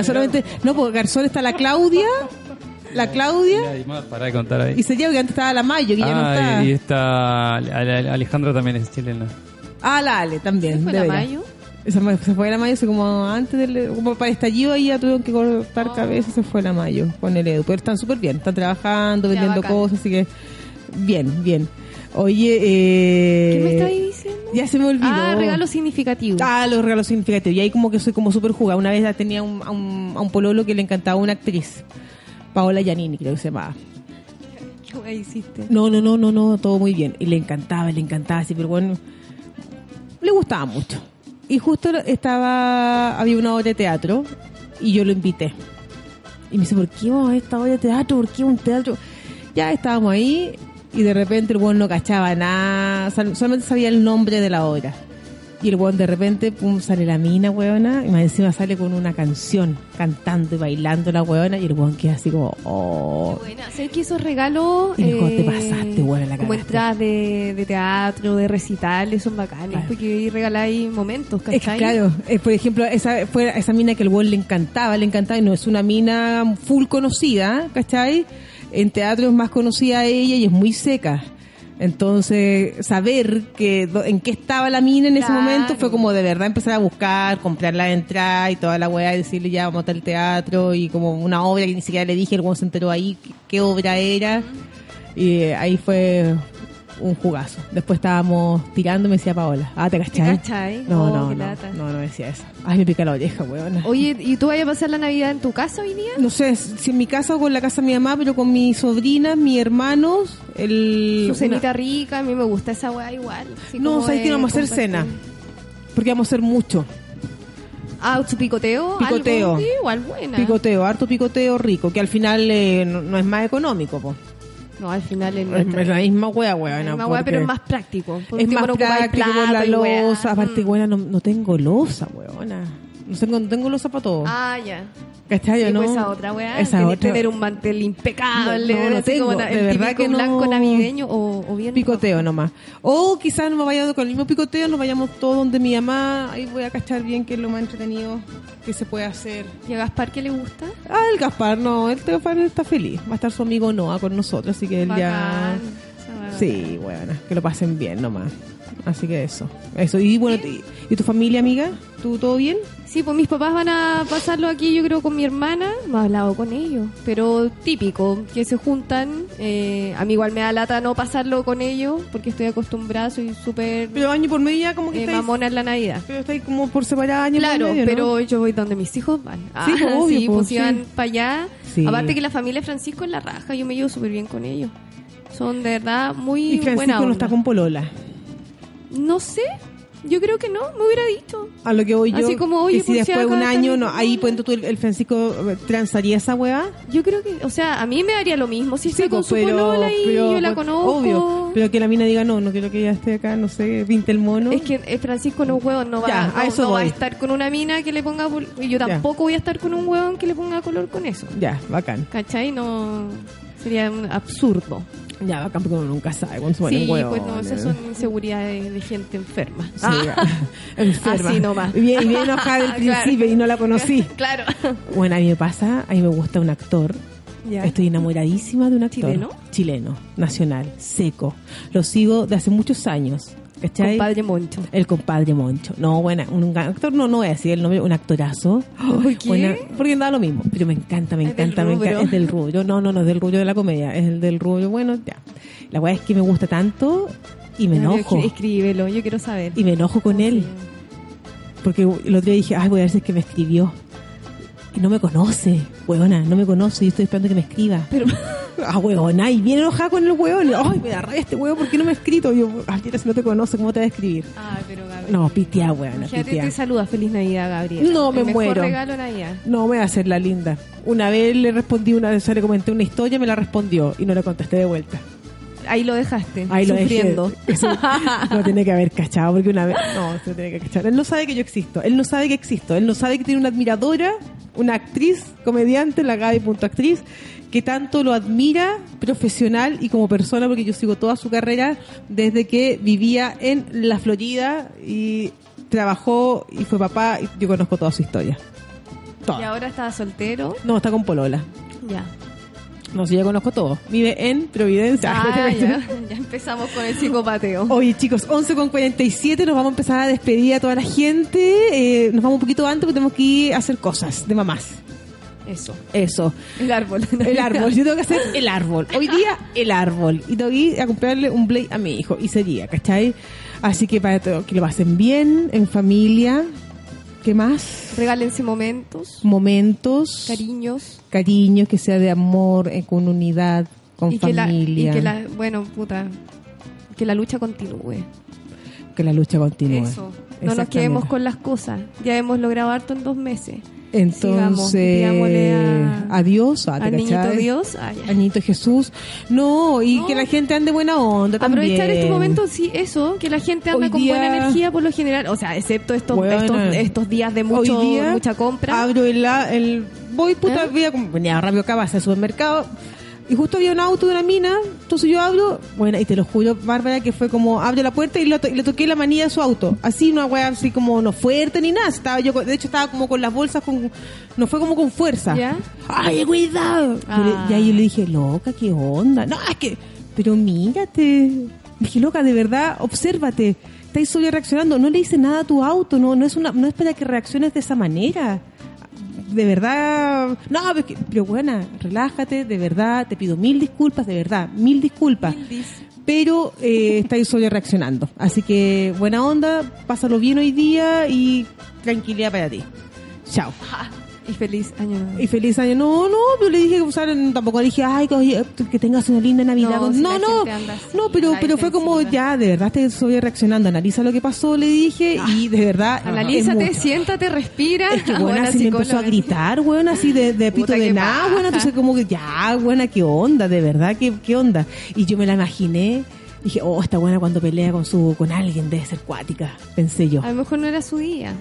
[SPEAKER 1] solamente. No, porque Garzón está la Claudia. La Claudia.
[SPEAKER 3] Y más, pará de contar ahí.
[SPEAKER 1] Y se lleva que antes estaba la Mayo, que ya no está.
[SPEAKER 3] Ah, y está Ale- Alejandra también es chilena.
[SPEAKER 1] Ah, la Ale también.
[SPEAKER 2] ¿Fue
[SPEAKER 1] de
[SPEAKER 2] la. Mayo?
[SPEAKER 1] Esa se fue la Mayo, así como antes del. Como para el estallido, ahí ya tuvieron que cortar cabeza. Se fue la Mayo con el Edu. Pero están súper bien. Están trabajando,
[SPEAKER 2] Ya,
[SPEAKER 1] vendiendo
[SPEAKER 2] bacán.
[SPEAKER 1] cosas, así que. Bien, bien. Oye, eh.
[SPEAKER 2] ¿Qué me estabas diciendo?
[SPEAKER 1] Ya se me olvidó.
[SPEAKER 2] Ah, regalo significativo.
[SPEAKER 1] Ah, los regalos significativos. Y ahí como que soy como súper jugada. Una vez ya tenía un- a, un, a un pololo que le encantaba una actriz. Paola Giannini, creo que se llamaba.
[SPEAKER 2] ¿Qué hiciste?
[SPEAKER 1] No, no, no, no, no, todo muy bien. Y le encantaba, le encantaba, así, pero bueno, le gustaba mucho. Y justo estaba, había una obra de teatro y yo lo invité. Y me dice, ¿por qué vamos a esta obra de teatro? ¿Por qué un teatro? Ya estábamos ahí y de repente el buen no cachaba nada, sol- solamente sabía el nombre de la obra. Y el buen de repente, pum, sale la mina, weona, y más encima sale con una canción, cantando y bailando la weona, y el buen queda así como, oh,
[SPEAKER 2] Bueno, sé que esos regalos.
[SPEAKER 1] Y mejor te pasaste, buena, la
[SPEAKER 2] Como entradas de, de teatro, de recitales, son bacanes.
[SPEAKER 1] Claro.
[SPEAKER 2] Porque ahí regaláis momentos,
[SPEAKER 1] Es
[SPEAKER 2] ¿cachai?
[SPEAKER 1] claro, eh, por ejemplo, esa fue esa mina que el buen le encantaba, le encantaba, y no es una mina full conocida, ¿cachai? En teatro es más conocida ella y es muy seca. Entonces, saber que en qué estaba la mina en ese
[SPEAKER 2] Claro.
[SPEAKER 1] momento fue como de verdad empezar a buscar, comprar la entrada y toda la weá y decirle ya vamos al teatro y como una obra que ni siquiera le dije, el se enteró ahí qué, qué obra era. Y eh, ahí fue un jugazo. Después estábamos tirando y me decía Paola, ah, ¿te cachai?
[SPEAKER 2] cachai?
[SPEAKER 1] No,
[SPEAKER 2] Oh,
[SPEAKER 1] no, no, no, no decía eso. Ay, me pica la oreja, weona.
[SPEAKER 2] Oye, ¿y tú vas a pasar la Navidad en tu casa hoy día?
[SPEAKER 1] No sé si en mi casa o con la casa de mi mamá, pero con mis sobrinas, mis hermanos, el...
[SPEAKER 2] Su cenita
[SPEAKER 1] una-
[SPEAKER 2] rica, a mí me gusta esa weá igual.
[SPEAKER 1] No, sabes que vamos a hacer cena. Porque vamos a hacer mucho.
[SPEAKER 2] Ah, su picoteo.
[SPEAKER 1] Picoteo.
[SPEAKER 2] algo, igual buena.
[SPEAKER 1] Picoteo, harto picoteo rico, que al final eh, no, no es más económico, po.
[SPEAKER 2] No, al final es,
[SPEAKER 1] Es,
[SPEAKER 2] nuestra-
[SPEAKER 1] es la misma wea.
[SPEAKER 2] es
[SPEAKER 1] no,
[SPEAKER 2] más weá, pero es más práctico.
[SPEAKER 1] Es más práctico con la losa. Aparte,
[SPEAKER 2] Mm.
[SPEAKER 1] weona, no, no tengo losa, weona. No tengo, no tengo losa para todo.
[SPEAKER 2] Ah, ya.
[SPEAKER 1] ¿Cachai?
[SPEAKER 2] Sí,
[SPEAKER 1] ¿no?
[SPEAKER 2] pues esa otra weá.
[SPEAKER 1] Esa
[SPEAKER 2] tener,
[SPEAKER 1] otra.
[SPEAKER 2] tener un mantel impecable.
[SPEAKER 1] No, no, no tengo,
[SPEAKER 2] como
[SPEAKER 1] de
[SPEAKER 2] el
[SPEAKER 1] verdad que no.
[SPEAKER 2] blanco navideño o, o bien.
[SPEAKER 1] Picoteo nomás. O quizás nos vayamos con el mismo picoteo, nos vayamos todos donde mi mamá. Ahí voy a cachar bien qué es lo más entretenido que se puede hacer.
[SPEAKER 2] ¿Y a Gaspar qué le gusta?
[SPEAKER 1] Ah, el Gaspar, no, el Gaspar está feliz. Va a estar su amigo Noah con nosotros, así que él ya.
[SPEAKER 2] Bacán.
[SPEAKER 1] Sí, bueno, que lo pasen bien nomás. Así que eso. Eso. Y bueno, ¿y, y tu familia, amiga? ¿Tú todo bien?
[SPEAKER 2] Sí, pues mis papás van a pasarlo aquí, yo creo, con mi hermana. No he hablado con ellos, pero típico, que se juntan. Eh, a mí igual me da lata no pasarlo con ellos, porque estoy acostumbrada, soy súper
[SPEAKER 1] Pero año por medio ya como que
[SPEAKER 2] eh,
[SPEAKER 1] estáis,
[SPEAKER 2] mamona en la Navidad.
[SPEAKER 1] pero estáis como por separar año
[SPEAKER 2] Claro,
[SPEAKER 1] por medio, ¿no?
[SPEAKER 2] pero yo voy donde mis hijos van. Ah,
[SPEAKER 1] Sí, pues, obvio,
[SPEAKER 2] sí,
[SPEAKER 1] pues, sí.
[SPEAKER 2] iban para allá.
[SPEAKER 1] Sí.
[SPEAKER 2] Aparte que la familia Francisco es la raja, yo me llevo súper bien con ellos. Son de verdad muy
[SPEAKER 1] Y Francisco
[SPEAKER 2] buena
[SPEAKER 1] no
[SPEAKER 2] onda.
[SPEAKER 1] está con Polola.
[SPEAKER 2] No sé, Yo creo que no, me hubiera dicho.
[SPEAKER 1] A lo que voy yo.
[SPEAKER 2] Así como, oye,
[SPEAKER 1] que si después de un año, no, ahí pues tú el, el Francisco eh, transaría esa weá.
[SPEAKER 2] Yo creo que, o sea, a mí me daría lo mismo si está con
[SPEAKER 1] pues,
[SPEAKER 2] su polola y yo la
[SPEAKER 1] pues,
[SPEAKER 2] conozco.
[SPEAKER 1] Obvio. Pero que la mina diga, no, no quiero que ella esté acá, no sé, pinte el mono.
[SPEAKER 2] Es que eh, Francisco no es hueón, no va,
[SPEAKER 1] Ya,
[SPEAKER 2] no,
[SPEAKER 1] a eso
[SPEAKER 2] no va a estar con una mina que le ponga y yo
[SPEAKER 1] Ya.
[SPEAKER 2] tampoco voy a estar con un hueón que le ponga color con eso.
[SPEAKER 1] Ya, bacán.
[SPEAKER 2] ¿Cachai? No sería un absurdo.
[SPEAKER 1] Ya, bacán porque uno nunca sabe cuándo se
[SPEAKER 2] Sí,
[SPEAKER 1] huevos.
[SPEAKER 2] pues no, esas son inseguridades de gente enferma.
[SPEAKER 1] Sí, enferma.
[SPEAKER 2] Así nomás.
[SPEAKER 1] Y bien, bien enojada del
[SPEAKER 2] Claro.
[SPEAKER 1] principio y no la conocí.
[SPEAKER 2] claro.
[SPEAKER 1] Bueno, a mí me pasa, a mí me gusta un actor.
[SPEAKER 2] Ya.
[SPEAKER 1] Estoy enamoradísima de un actor.
[SPEAKER 2] ¿Chileno?
[SPEAKER 1] Chileno, nacional, seco. Lo sigo de hace muchos años. ¿Cachai?
[SPEAKER 2] Compadre Moncho.
[SPEAKER 1] El compadre Moncho. No, bueno, un actor, no, no voy a decir el nombre, un actorazo.
[SPEAKER 2] ¿Por qué?
[SPEAKER 1] Buena- porque da lo mismo, pero me encanta, me encanta, me encanta. Es del rubro. No, no, no es del rubro de la comedia, es el del rubro, bueno, ya. La weá es que me gusta tanto y me enojo.
[SPEAKER 2] Escríbelo, yo quiero saber.
[SPEAKER 1] Y me enojo con él. Porque el otro día dije, ay, voy a ver si es que me escribió. No me conoce, weona, no me conoce y estoy esperando que me escriba.
[SPEAKER 2] Pero,
[SPEAKER 1] Ah, weona, y viene enojada con el. Y, Ay, me da rabia este weón, ¿por qué no me ha escrito? Y yo, ay, mira, si no te conoce, ¿cómo te va a escribir?
[SPEAKER 2] Ay, pero Gabriel.
[SPEAKER 1] No, pitea, weona,
[SPEAKER 2] Imagínate,
[SPEAKER 1] pitea.
[SPEAKER 2] te saluda. Feliz Navidad, Gabriel.
[SPEAKER 1] No, me
[SPEAKER 2] El mejor
[SPEAKER 1] muero.
[SPEAKER 2] regalo Navidad.
[SPEAKER 1] No, me va a hacer la linda. Una vez le respondí, una vez le comenté una historia, me la respondió y no le contesté de vuelta.
[SPEAKER 2] Ahí lo dejaste.
[SPEAKER 1] Ahí lo
[SPEAKER 2] sufriendo.
[SPEAKER 1] dejé. Eso lo tiene que haber cachado porque una vez no se lo tiene que cachar. Él no sabe que yo existo. Él no sabe que existo. Él no sabe que tiene una admiradora, una actriz, comediante, la Gaby.actriz, que tanto lo admira profesional y como persona porque yo sigo toda su carrera desde que vivía en la Florida y trabajó y fue papá y yo conozco toda su historia. Toda.
[SPEAKER 2] Y ahora estaba soltero.
[SPEAKER 1] No, está con Polola.
[SPEAKER 2] Ya.
[SPEAKER 1] No, sí, ya conozco todo. Vive en Providencia.
[SPEAKER 2] Ah, ya. Ya empezamos con el psicopateo.
[SPEAKER 1] Oye, chicos, 11 con 47, nos vamos a empezar a despedir a toda la gente. Eh, nos vamos un poquito antes porque tenemos que ir a hacer cosas de mamás.
[SPEAKER 2] Eso.
[SPEAKER 1] Eso.
[SPEAKER 2] El árbol.
[SPEAKER 1] El árbol. Yo tengo que hacer el árbol. Hoy día, el árbol. Y tengo que ir a comprarle un blade a mi hijo. Y sería, ¿cachai? Así que para todo, que lo pasen bien, en familia. ¿Qué más?
[SPEAKER 2] Regálense momentos,
[SPEAKER 1] Momentos.
[SPEAKER 2] cariños.
[SPEAKER 1] Cariño, que sea de amor, eh, con unidad, con
[SPEAKER 2] y que, la, y
[SPEAKER 1] familia.
[SPEAKER 2] que la, bueno, puta, que la lucha continúe.
[SPEAKER 1] que la lucha continúe.
[SPEAKER 2] Eso. No nos quedemos con las cosas. Ya hemos logrado harto en dos meses.
[SPEAKER 1] Entonces,
[SPEAKER 2] pidámosle a-
[SPEAKER 1] adiós, ah, ¿te
[SPEAKER 2] Al niñito? Dios. Ah.
[SPEAKER 1] Al niñito Jesús. No, y
[SPEAKER 2] No.
[SPEAKER 1] que la gente ande buena onda también.
[SPEAKER 2] Aprovechar este momento, sí, eso, que la gente anda con
[SPEAKER 1] día-
[SPEAKER 2] buena energía por lo general, o sea, excepto estos,
[SPEAKER 1] Bueno.
[SPEAKER 2] estos, estos días de mucho,
[SPEAKER 1] día
[SPEAKER 2] mucha compra.
[SPEAKER 1] Abro el, el voy puta,
[SPEAKER 2] ¿Eh?
[SPEAKER 1] voy a com- venía rápido acá, vas al supermercado. Y justo había un auto de una mina, entonces yo abro, bueno, y te lo juro, Bárbara, que fue como, abre la puerta y, lo to- y le toqué la manilla de su auto. Así, una wea así como no fuerte ni nada. Estaba yo, de hecho, estaba como con las bolsas, con, no fue como con fuerza.
[SPEAKER 2] ¿Ya?
[SPEAKER 1] ¡Ay, cuidado!
[SPEAKER 2] Ah.
[SPEAKER 1] y ahí yo le dije, loca, ¿qué onda? No, es que, pero mírate. Dije, loca, de verdad, obsérvate. Estáis solo reaccionando. No le hice nada a tu auto. No, no es una, no es para que reacciones de esa manera. De verdad. No, pero, buena, relájate, de verdad. Te pido mil disculpas, de verdad, mil disculpas. Pero eh, estáis solo reaccionando. Así que buena onda, pásalo bien hoy día y tranquilidad para ti. Chao.
[SPEAKER 2] Y feliz año nuevo.
[SPEAKER 1] Y feliz año. No, no, yo le dije, sea, tampoco le dije, ay, que, oye, que tengas una linda Navidad.
[SPEAKER 2] No,
[SPEAKER 1] No, no, no, pero, pero fue como, ya, de verdad te estoy reaccionando. Analiza lo que pasó, le dije, y de verdad.
[SPEAKER 2] Analízate, siéntate, respira.
[SPEAKER 1] Es que, bueno,
[SPEAKER 2] Buena
[SPEAKER 1] así me empezó a gritar, bueno, así de, de pito
[SPEAKER 2] Puta,
[SPEAKER 1] de nada, bueno, entonces como que, ya, buena, qué onda, de verdad, qué, qué onda. Y yo me la imaginé, dije, oh, está buena cuando pelea con su, con alguien, debe ser cuática, pensé yo.
[SPEAKER 2] A lo mejor no era su día.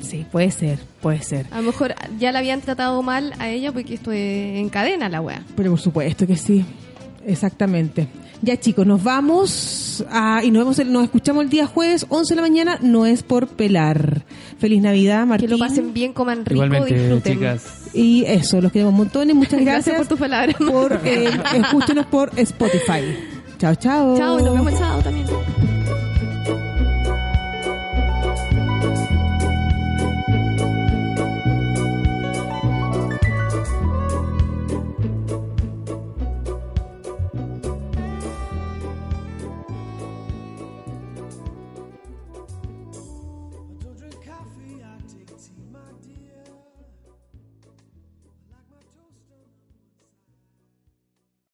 [SPEAKER 1] Sí, puede ser, puede ser.
[SPEAKER 2] A lo mejor ya la habían tratado mal a ella porque esto es en cadena la wea.
[SPEAKER 1] Pero por supuesto que sí, exactamente. Ya chicos, nos vamos a- y nos, vemos el- nos escuchamos el día jueves, 11 de la mañana, no es por pelar. Feliz Navidad,
[SPEAKER 2] Que
[SPEAKER 1] Martín.
[SPEAKER 2] lo pasen bien, coman rico,
[SPEAKER 3] Igualmente,
[SPEAKER 2] disfruten.
[SPEAKER 3] chicas.
[SPEAKER 1] Y eso, los queremos montones, muchas gracias.
[SPEAKER 2] Gracias por tus palabras.
[SPEAKER 1] por, eh, escúchenos por Spotify. Chao, chao.
[SPEAKER 2] Chao, y nos vemos el sábado también.